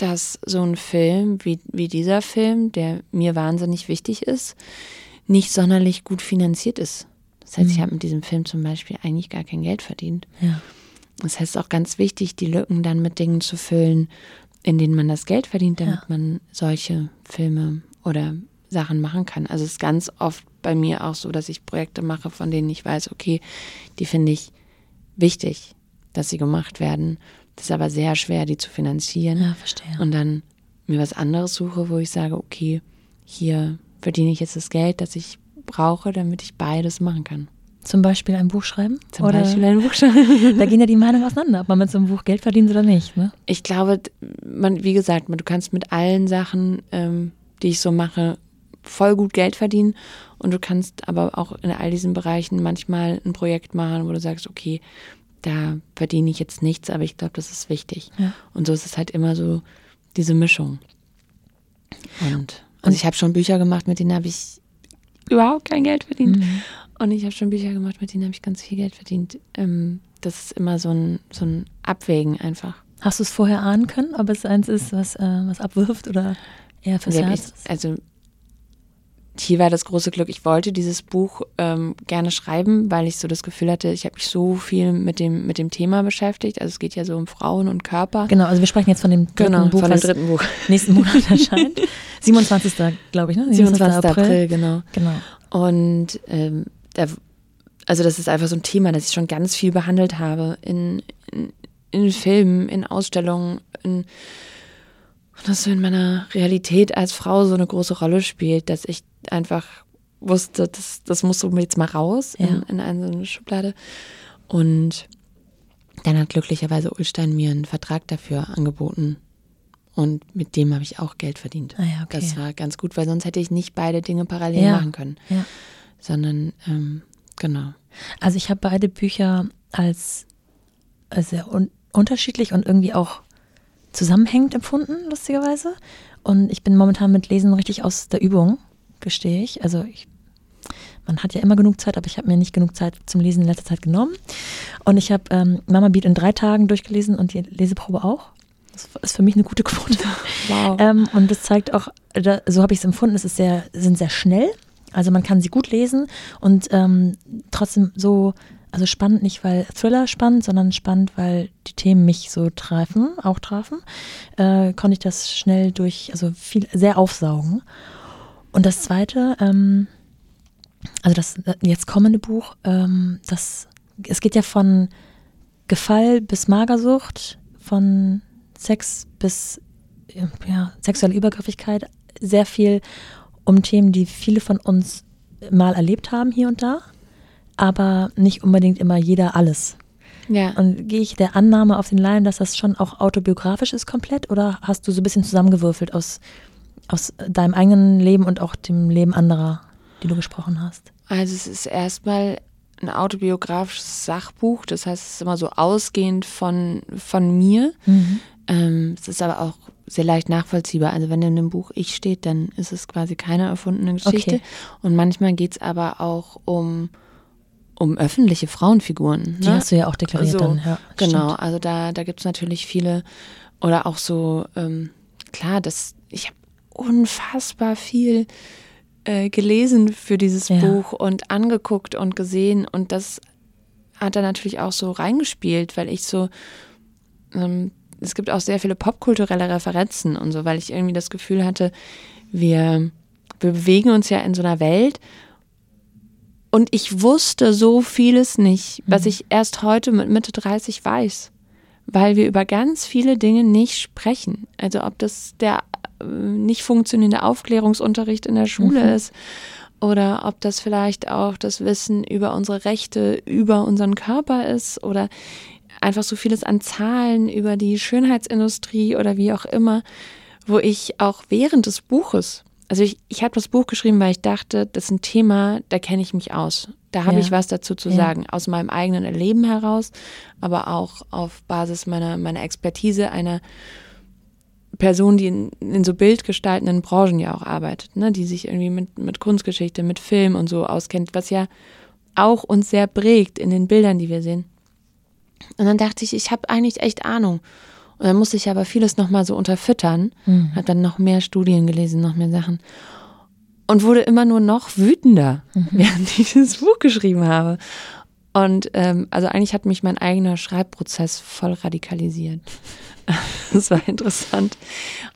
dass so ein Film wie, wie dieser Film, der mir wahnsinnig wichtig ist, nicht sonderlich gut finanziert ist. Das heißt, mhm. ich habe mit diesem Film zum Beispiel eigentlich gar kein Geld verdient. Ja. Das heißt, auch ganz wichtig, die Lücken dann mit Dingen zu füllen, in denen man das Geld verdient, damit ja. man solche Filme oder Sachen machen kann. Also es ist ganz oft bei mir auch so, dass ich Projekte mache, von denen ich weiß, okay, die finde ich wichtig, dass sie gemacht werden. Das ist aber sehr schwer, die zu finanzieren. Ja, verstehe. Und dann mir was anderes suche, wo ich sage, okay, hier verdiene ich jetzt das Geld, das ich brauche, damit ich beides machen kann. Zum Beispiel ein Buch schreiben? Zum oder Beispiel ein Buch schreiben. da gehen ja die Meinungen auseinander, ob man mit so einem Buch Geld verdient oder nicht. Ne? Ich glaube, man, wie gesagt, du kannst mit allen Sachen, ähm, die ich so mache, voll gut Geld verdienen. Und du kannst aber auch in all diesen Bereichen manchmal ein Projekt machen, wo du sagst, okay, da verdiene ich jetzt nichts, aber ich glaube, das ist wichtig. Ja. Und so ist es halt immer so diese Mischung. Und, und ich habe schon Bücher gemacht, mit denen habe ich überhaupt kein Geld verdient. Mhm. Und ich habe schon Bücher gemacht, mit denen habe ich ganz viel Geld verdient. Ähm, das ist immer so ein, so ein Abwägen einfach. Hast du es vorher ahnen können, ob es eins ist, was, äh, was abwirft oder eher fürs Herz? Also hier war das große Glück, ich wollte dieses Buch ähm, gerne schreiben, weil ich so das Gefühl hatte, ich habe mich so viel mit dem, mit dem Thema beschäftigt. Also es geht ja so um Frauen und Körper. Genau, also wir sprechen jetzt von dem dritten genau, Buch, von dem dritten Buch. nächsten Monat erscheint. 27. glaube ich, ne? 27. April. April, genau. genau. Und ähm, da, also das ist einfach so ein Thema, das ich schon ganz viel behandelt habe in, in, in Filmen, in Ausstellungen, in und das so in meiner Realität als Frau so eine große Rolle spielt, dass ich einfach wusste, das, das muss so jetzt mal raus ja. in, in eine, so eine Schublade. Und dann hat glücklicherweise Ulstein mir einen Vertrag dafür angeboten. Und mit dem habe ich auch Geld verdient. Ah ja, okay. Das war ganz gut, weil sonst hätte ich nicht beide Dinge parallel ja, machen können. Ja. Sondern, ähm, genau. Also ich habe beide Bücher als äh, sehr un unterschiedlich und irgendwie auch zusammenhängend empfunden, lustigerweise. Und ich bin momentan mit Lesen richtig aus der Übung, gestehe ich. Also ich, man hat ja immer genug Zeit, aber ich habe mir nicht genug Zeit zum Lesen in letzter Zeit genommen. Und ich habe ähm, Mama Beat in drei Tagen durchgelesen und die Leseprobe auch. Das ist für mich eine gute Quote. Wow. Ähm, und das zeigt auch, da, so habe ich es empfunden, es ist sehr, sind sehr schnell. Also man kann sie gut lesen und ähm, trotzdem so, also spannend nicht, weil Thriller spannend, sondern spannend, weil die Themen mich so treffen, auch trafen, äh, konnte ich das schnell durch, also viel, sehr aufsaugen. Und das zweite, ähm, also das äh, jetzt kommende Buch, ähm, das, es geht ja von Gefall bis Magersucht, von Sex bis ja, sexuelle Übergriffigkeit, sehr viel um Themen, die viele von uns mal erlebt haben hier und da, aber nicht unbedingt immer jeder alles. Ja. Und gehe ich der Annahme auf den Leim, dass das schon auch autobiografisch ist komplett oder hast du so ein bisschen zusammengewürfelt aus, aus deinem eigenen Leben und auch dem Leben anderer, die du gesprochen hast? Also es ist erstmal ein autobiografisches Sachbuch, das heißt, es ist immer so ausgehend von, von mir. Mhm. Ähm, es ist aber auch sehr leicht nachvollziehbar. Also wenn in einem Buch ich steht, dann ist es quasi keine erfundene Geschichte. Okay. Und manchmal geht es aber auch um, um öffentliche Frauenfiguren. Die ne? hast du ja auch deklariert so, dann, ja. Genau, stimmt. also da, da gibt es natürlich viele oder auch so, ähm, klar, das, ich habe unfassbar viel äh, gelesen für dieses Ja. Buch und angeguckt und gesehen und das hat da natürlich auch so reingespielt, weil ich so, ähm, es gibt auch sehr viele popkulturelle Referenzen und so, weil ich irgendwie das Gefühl hatte, wir, wir bewegen uns ja in so einer Welt und ich wusste so vieles nicht, was ich erst heute mit Mitte 30 weiß, weil wir über ganz viele Dinge nicht sprechen. Also ob das der nicht funktionierende Aufklärungsunterricht in der Schule Mhm. ist oder ob das vielleicht auch das Wissen über unsere Rechte, über unseren Körper ist oder einfach so vieles an Zahlen über die Schönheitsindustrie oder wie auch immer, wo ich auch während des Buches, also ich, ich habe das Buch geschrieben, weil ich dachte, das ist ein Thema, da kenne ich mich aus. Da habe Ja. ich was dazu zu Ja. sagen, aus meinem eigenen Erleben heraus, aber auch auf Basis meiner, meiner Expertise einer Person, die in, in so bildgestaltenden Branchen ja auch arbeitet, ne? die sich irgendwie mit, mit Kunstgeschichte, mit Film und so auskennt, was ja auch uns sehr prägt in den Bildern, die wir sehen. Und dann dachte ich, ich habe eigentlich echt Ahnung. Und dann musste ich aber vieles nochmal so unterfüttern, Mhm. habe dann noch mehr Studien gelesen, noch mehr Sachen und wurde immer nur noch wütender, während ich dieses Buch geschrieben habe. Und ähm, also eigentlich hat mich mein eigener Schreibprozess voll radikalisiert. Das war interessant.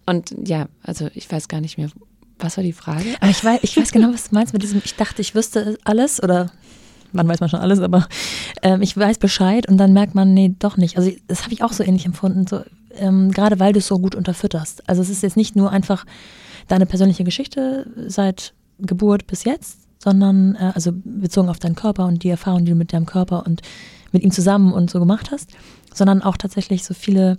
Und ja, also ich weiß gar nicht mehr, was war die Frage? Aber ich weiß, ich weiß genau, was du meinst mit diesem, ich dachte, ich wüsste alles oder wann weiß man schon alles, aber ähm, ich weiß Bescheid und dann merkt man, nee, doch nicht. Also das habe ich auch so ähnlich empfunden, so, ähm, gerade weil du es so gut unterfütterst. Also es ist jetzt nicht nur einfach deine persönliche Geschichte seit Geburt bis jetzt, sondern äh, also bezogen auf deinen Körper und die Erfahrung, die du mit deinem Körper und mit ihm zusammen und so gemacht hast, sondern auch tatsächlich so viele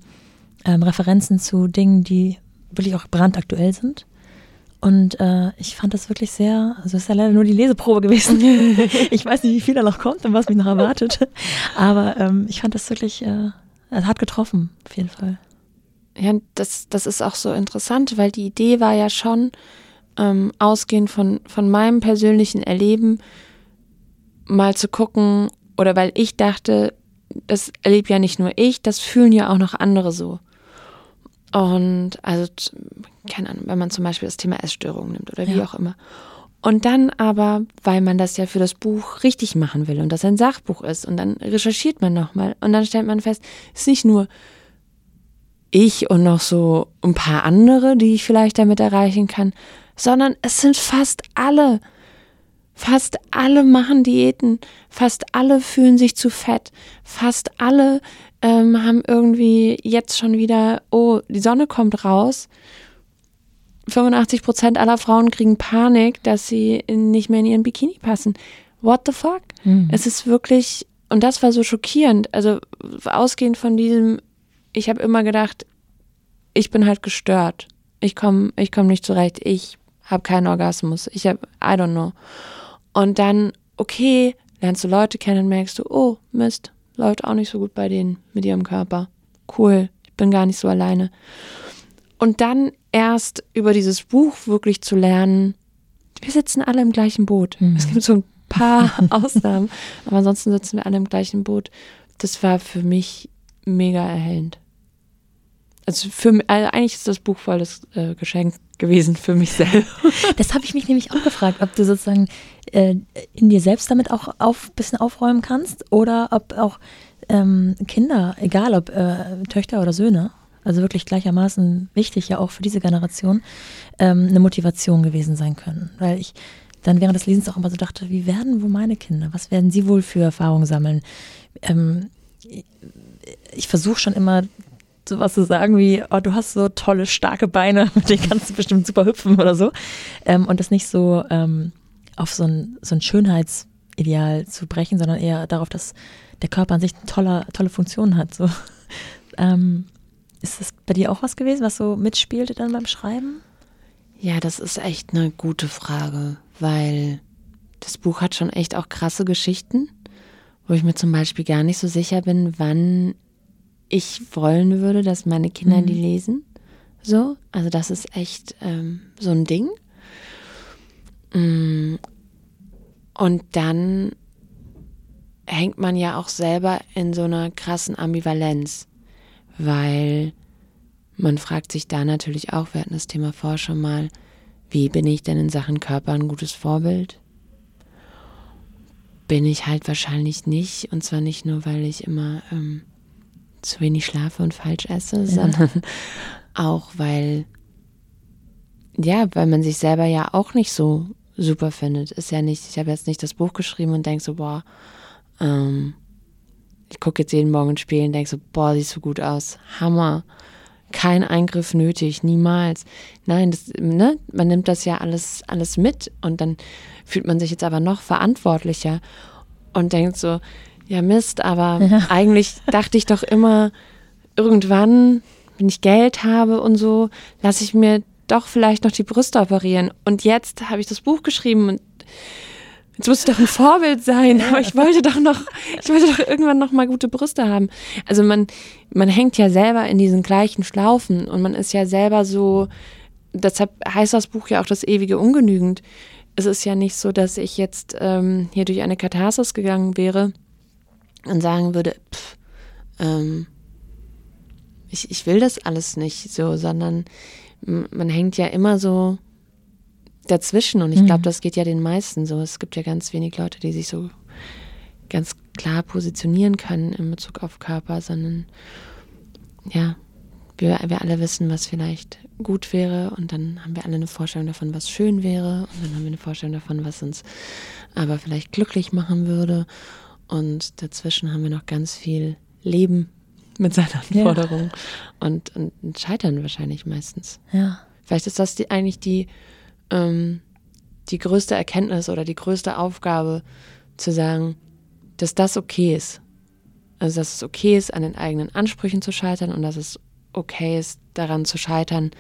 ähm, Referenzen zu Dingen, die wirklich auch brandaktuell sind. Und äh, ich fand das wirklich sehr, also es ist ja leider nur die Leseprobe gewesen. ich weiß nicht, wie viel da noch kommt und was mich noch erwartet. Aber ähm, ich fand das wirklich, äh, es hat getroffen, auf jeden Fall. Ja, das, das ist auch so interessant, weil die Idee war ja schon, ähm, ausgehend von, von meinem persönlichen Erleben, mal zu gucken, oder weil ich dachte, das erlebe ja nicht nur ich, das fühlen ja auch noch andere so. Und also, keine Ahnung, wenn man zum Beispiel das Thema Essstörungen nimmt oder wie Ja. auch immer. Und dann aber, weil man das ja für das Buch richtig machen will und das ein Sachbuch ist und dann recherchiert man nochmal und dann stellt man fest, es ist nicht nur ich und noch so ein paar andere, die ich vielleicht damit erreichen kann, sondern es sind fast alle. Fast alle machen Diäten, fast alle fühlen sich zu fett, fast alle ähm, haben irgendwie jetzt schon wieder, oh, die Sonne kommt raus. 85 Prozent aller Frauen kriegen Panik, dass sie in, nicht mehr in ihren Bikini passen. What the fuck? Mhm. Es ist wirklich, und das war so schockierend. Also ausgehend von diesem, ich habe immer gedacht, ich bin halt gestört. Ich komme ich komm nicht zurecht. Ich habe keinen Orgasmus. Ich habe, I don't know. Und dann, okay, lernst du Leute kennen, merkst du, oh, Mist, läuft auch nicht so gut bei denen mit ihrem Körper. Cool, ich bin gar nicht so alleine. Und dann erst über dieses Buch wirklich zu lernen, wir sitzen alle im gleichen Boot. Mhm. Es gibt so ein paar Ausnahmen, aber ansonsten sitzen wir alle im gleichen Boot. Das war für mich mega erhellend. Also für also eigentlich ist das Buch voll das äh, Geschenk gewesen für mich selber. Das habe ich mich nämlich auch gefragt, ob du sozusagen äh, in dir selbst damit auch ein auf, bisschen aufräumen kannst oder ob auch ähm, Kinder, egal ob äh, Töchter oder Söhne, also wirklich gleichermaßen wichtig ja auch für diese Generation, ähm, eine Motivation gewesen sein können. Weil ich dann während des Lesens auch immer so dachte, wie werden wohl meine Kinder, was werden sie wohl für Erfahrungen sammeln? Ähm, ich versuche schon immer sowas zu sagen wie, oh, du hast so tolle, starke Beine, mit denen kannst du bestimmt super hüpfen oder so. Ähm, und das nicht so ähm, auf so ein, so ein Schönheitsideal zu brechen, sondern eher darauf, dass der Körper an sich tolle, tolle Funktionen hat. So. Ähm, ist das bei dir auch was gewesen, was so mitspielte dann beim Schreiben? Ja, das ist echt eine gute Frage, weil das Buch hat schon echt auch krasse Geschichten, wo ich mir zum Beispiel gar nicht so sicher bin, wann ich wollen würde, dass meine Kinder mhm. die lesen. So, also das ist echt ähm, so ein Ding. Mm. Und dann hängt man ja auch selber in so einer krassen Ambivalenz, weil man fragt sich da natürlich auch, wir hatten das Thema vorher schon mal, wie bin ich denn in Sachen Körper ein gutes Vorbild? Bin ich halt wahrscheinlich nicht, und zwar nicht nur, weil ich immer ähm, zu wenig schlafe und falsch esse, ja. sondern auch, weil, ja, weil man sich selber ja auch nicht so super findet. Ist ja nicht, ich habe jetzt nicht das Buch geschrieben und denke so, boah, ähm, ich gucke jetzt jeden Morgen ins Spiel und denke so, boah, siehst du gut aus. Hammer. Kein Eingriff nötig, niemals. Nein, das, ne, man nimmt das ja alles, alles mit und dann fühlt man sich jetzt aber noch verantwortlicher und denkt so, ja Mist, aber ja. eigentlich dachte ich doch immer, irgendwann, wenn ich Geld habe und so, lasse ich mir doch vielleicht noch die Brüste operieren. Und jetzt habe ich das Buch geschrieben und jetzt muss ich doch ein Vorbild sein, aber ich wollte doch noch, ich wollte doch irgendwann noch mal gute Brüste haben. Also man, man hängt ja selber in diesen gleichen Schlaufen und man ist ja selber so, deshalb heißt das Buch ja auch das ewige Ungenügend. Es ist ja nicht so, dass ich jetzt ähm, hier durch eine Katharsis gegangen wäre und sagen würde, pff, ähm, ich, ich will das alles nicht so, sondern man hängt ja immer so dazwischen und ich glaube, mhm. das geht ja den meisten so. Es gibt ja ganz wenig Leute, die sich so ganz klar positionieren können in Bezug auf Körper, sondern ja, wir, wir alle wissen, was vielleicht gut wäre und dann haben wir alle eine Vorstellung davon, was schön wäre und dann haben wir eine Vorstellung davon, was uns aber vielleicht glücklich machen würde und dazwischen haben wir noch ganz viel Leben mit seinen Anforderungen ja. und, und Scheitern wahrscheinlich meistens. Ja. Vielleicht ist das die, eigentlich die, ähm, die größte Erkenntnis oder die größte Aufgabe, zu sagen, dass das okay ist. Also, dass es okay ist, an den eigenen Ansprüchen zu scheitern und dass es okay ist, daran zu scheitern,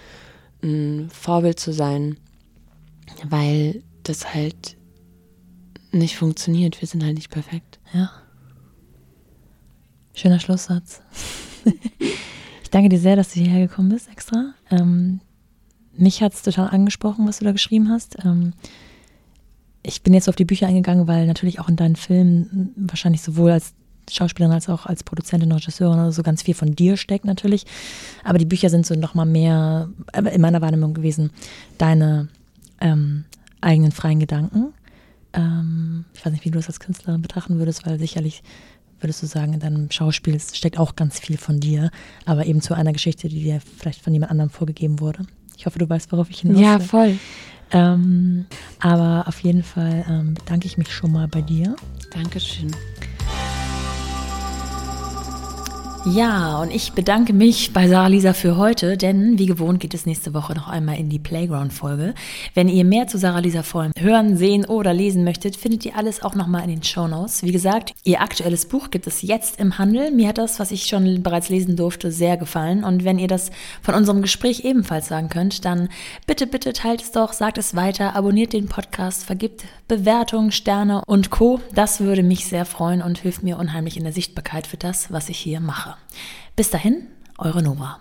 ein Vorbild zu sein, weil das halt nicht funktioniert. Wir sind halt nicht perfekt. Ja. Schöner Schlusssatz. ich danke dir sehr, dass du hierher gekommen bist extra. Ähm, mich hat es total angesprochen, was du da geschrieben hast. Ähm, ich bin jetzt auf die Bücher eingegangen, weil natürlich auch in deinen Filmen wahrscheinlich sowohl als Schauspielerin als auch als Produzentin und Regisseurin oder so ganz viel von dir steckt natürlich. Aber die Bücher sind so nochmal mehr in meiner Wahrnehmung gewesen, deine ähm, eigenen freien Gedanken. Ähm, ich weiß nicht, wie du das als Künstlerin betrachten würdest, weil sicherlich würdest du sagen, in deinem Schauspiel steckt auch ganz viel von dir, aber eben zu einer Geschichte, die dir vielleicht von jemand anderem vorgegeben wurde. Ich hoffe, du weißt, worauf ich hinaus will. Ja, voll. Ähm, aber auf jeden Fall ähm, bedanke ich mich schon mal bei dir. Dankeschön. Ja, und ich bedanke mich bei Sarah Lisa für heute, denn wie gewohnt geht es nächste Woche noch einmal in die Playground-Folge. Wenn ihr mehr zu Sarah Lisa Vollm hören, sehen oder lesen möchtet, findet ihr alles auch nochmal in den Show Notes. Wie gesagt, ihr aktuelles Buch gibt es jetzt im Handel. Mir hat das, was ich schon bereits lesen durfte, sehr gefallen. Und wenn ihr das von unserem Gespräch ebenfalls sagen könnt, dann bitte, bitte teilt es doch, sagt es weiter, abonniert den Podcast, vergibt Bewertungen, Sterne und Co. Das würde mich sehr freuen und hilft mir unheimlich in der Sichtbarkeit für das, was ich hier mache. Bis dahin, eure Nora.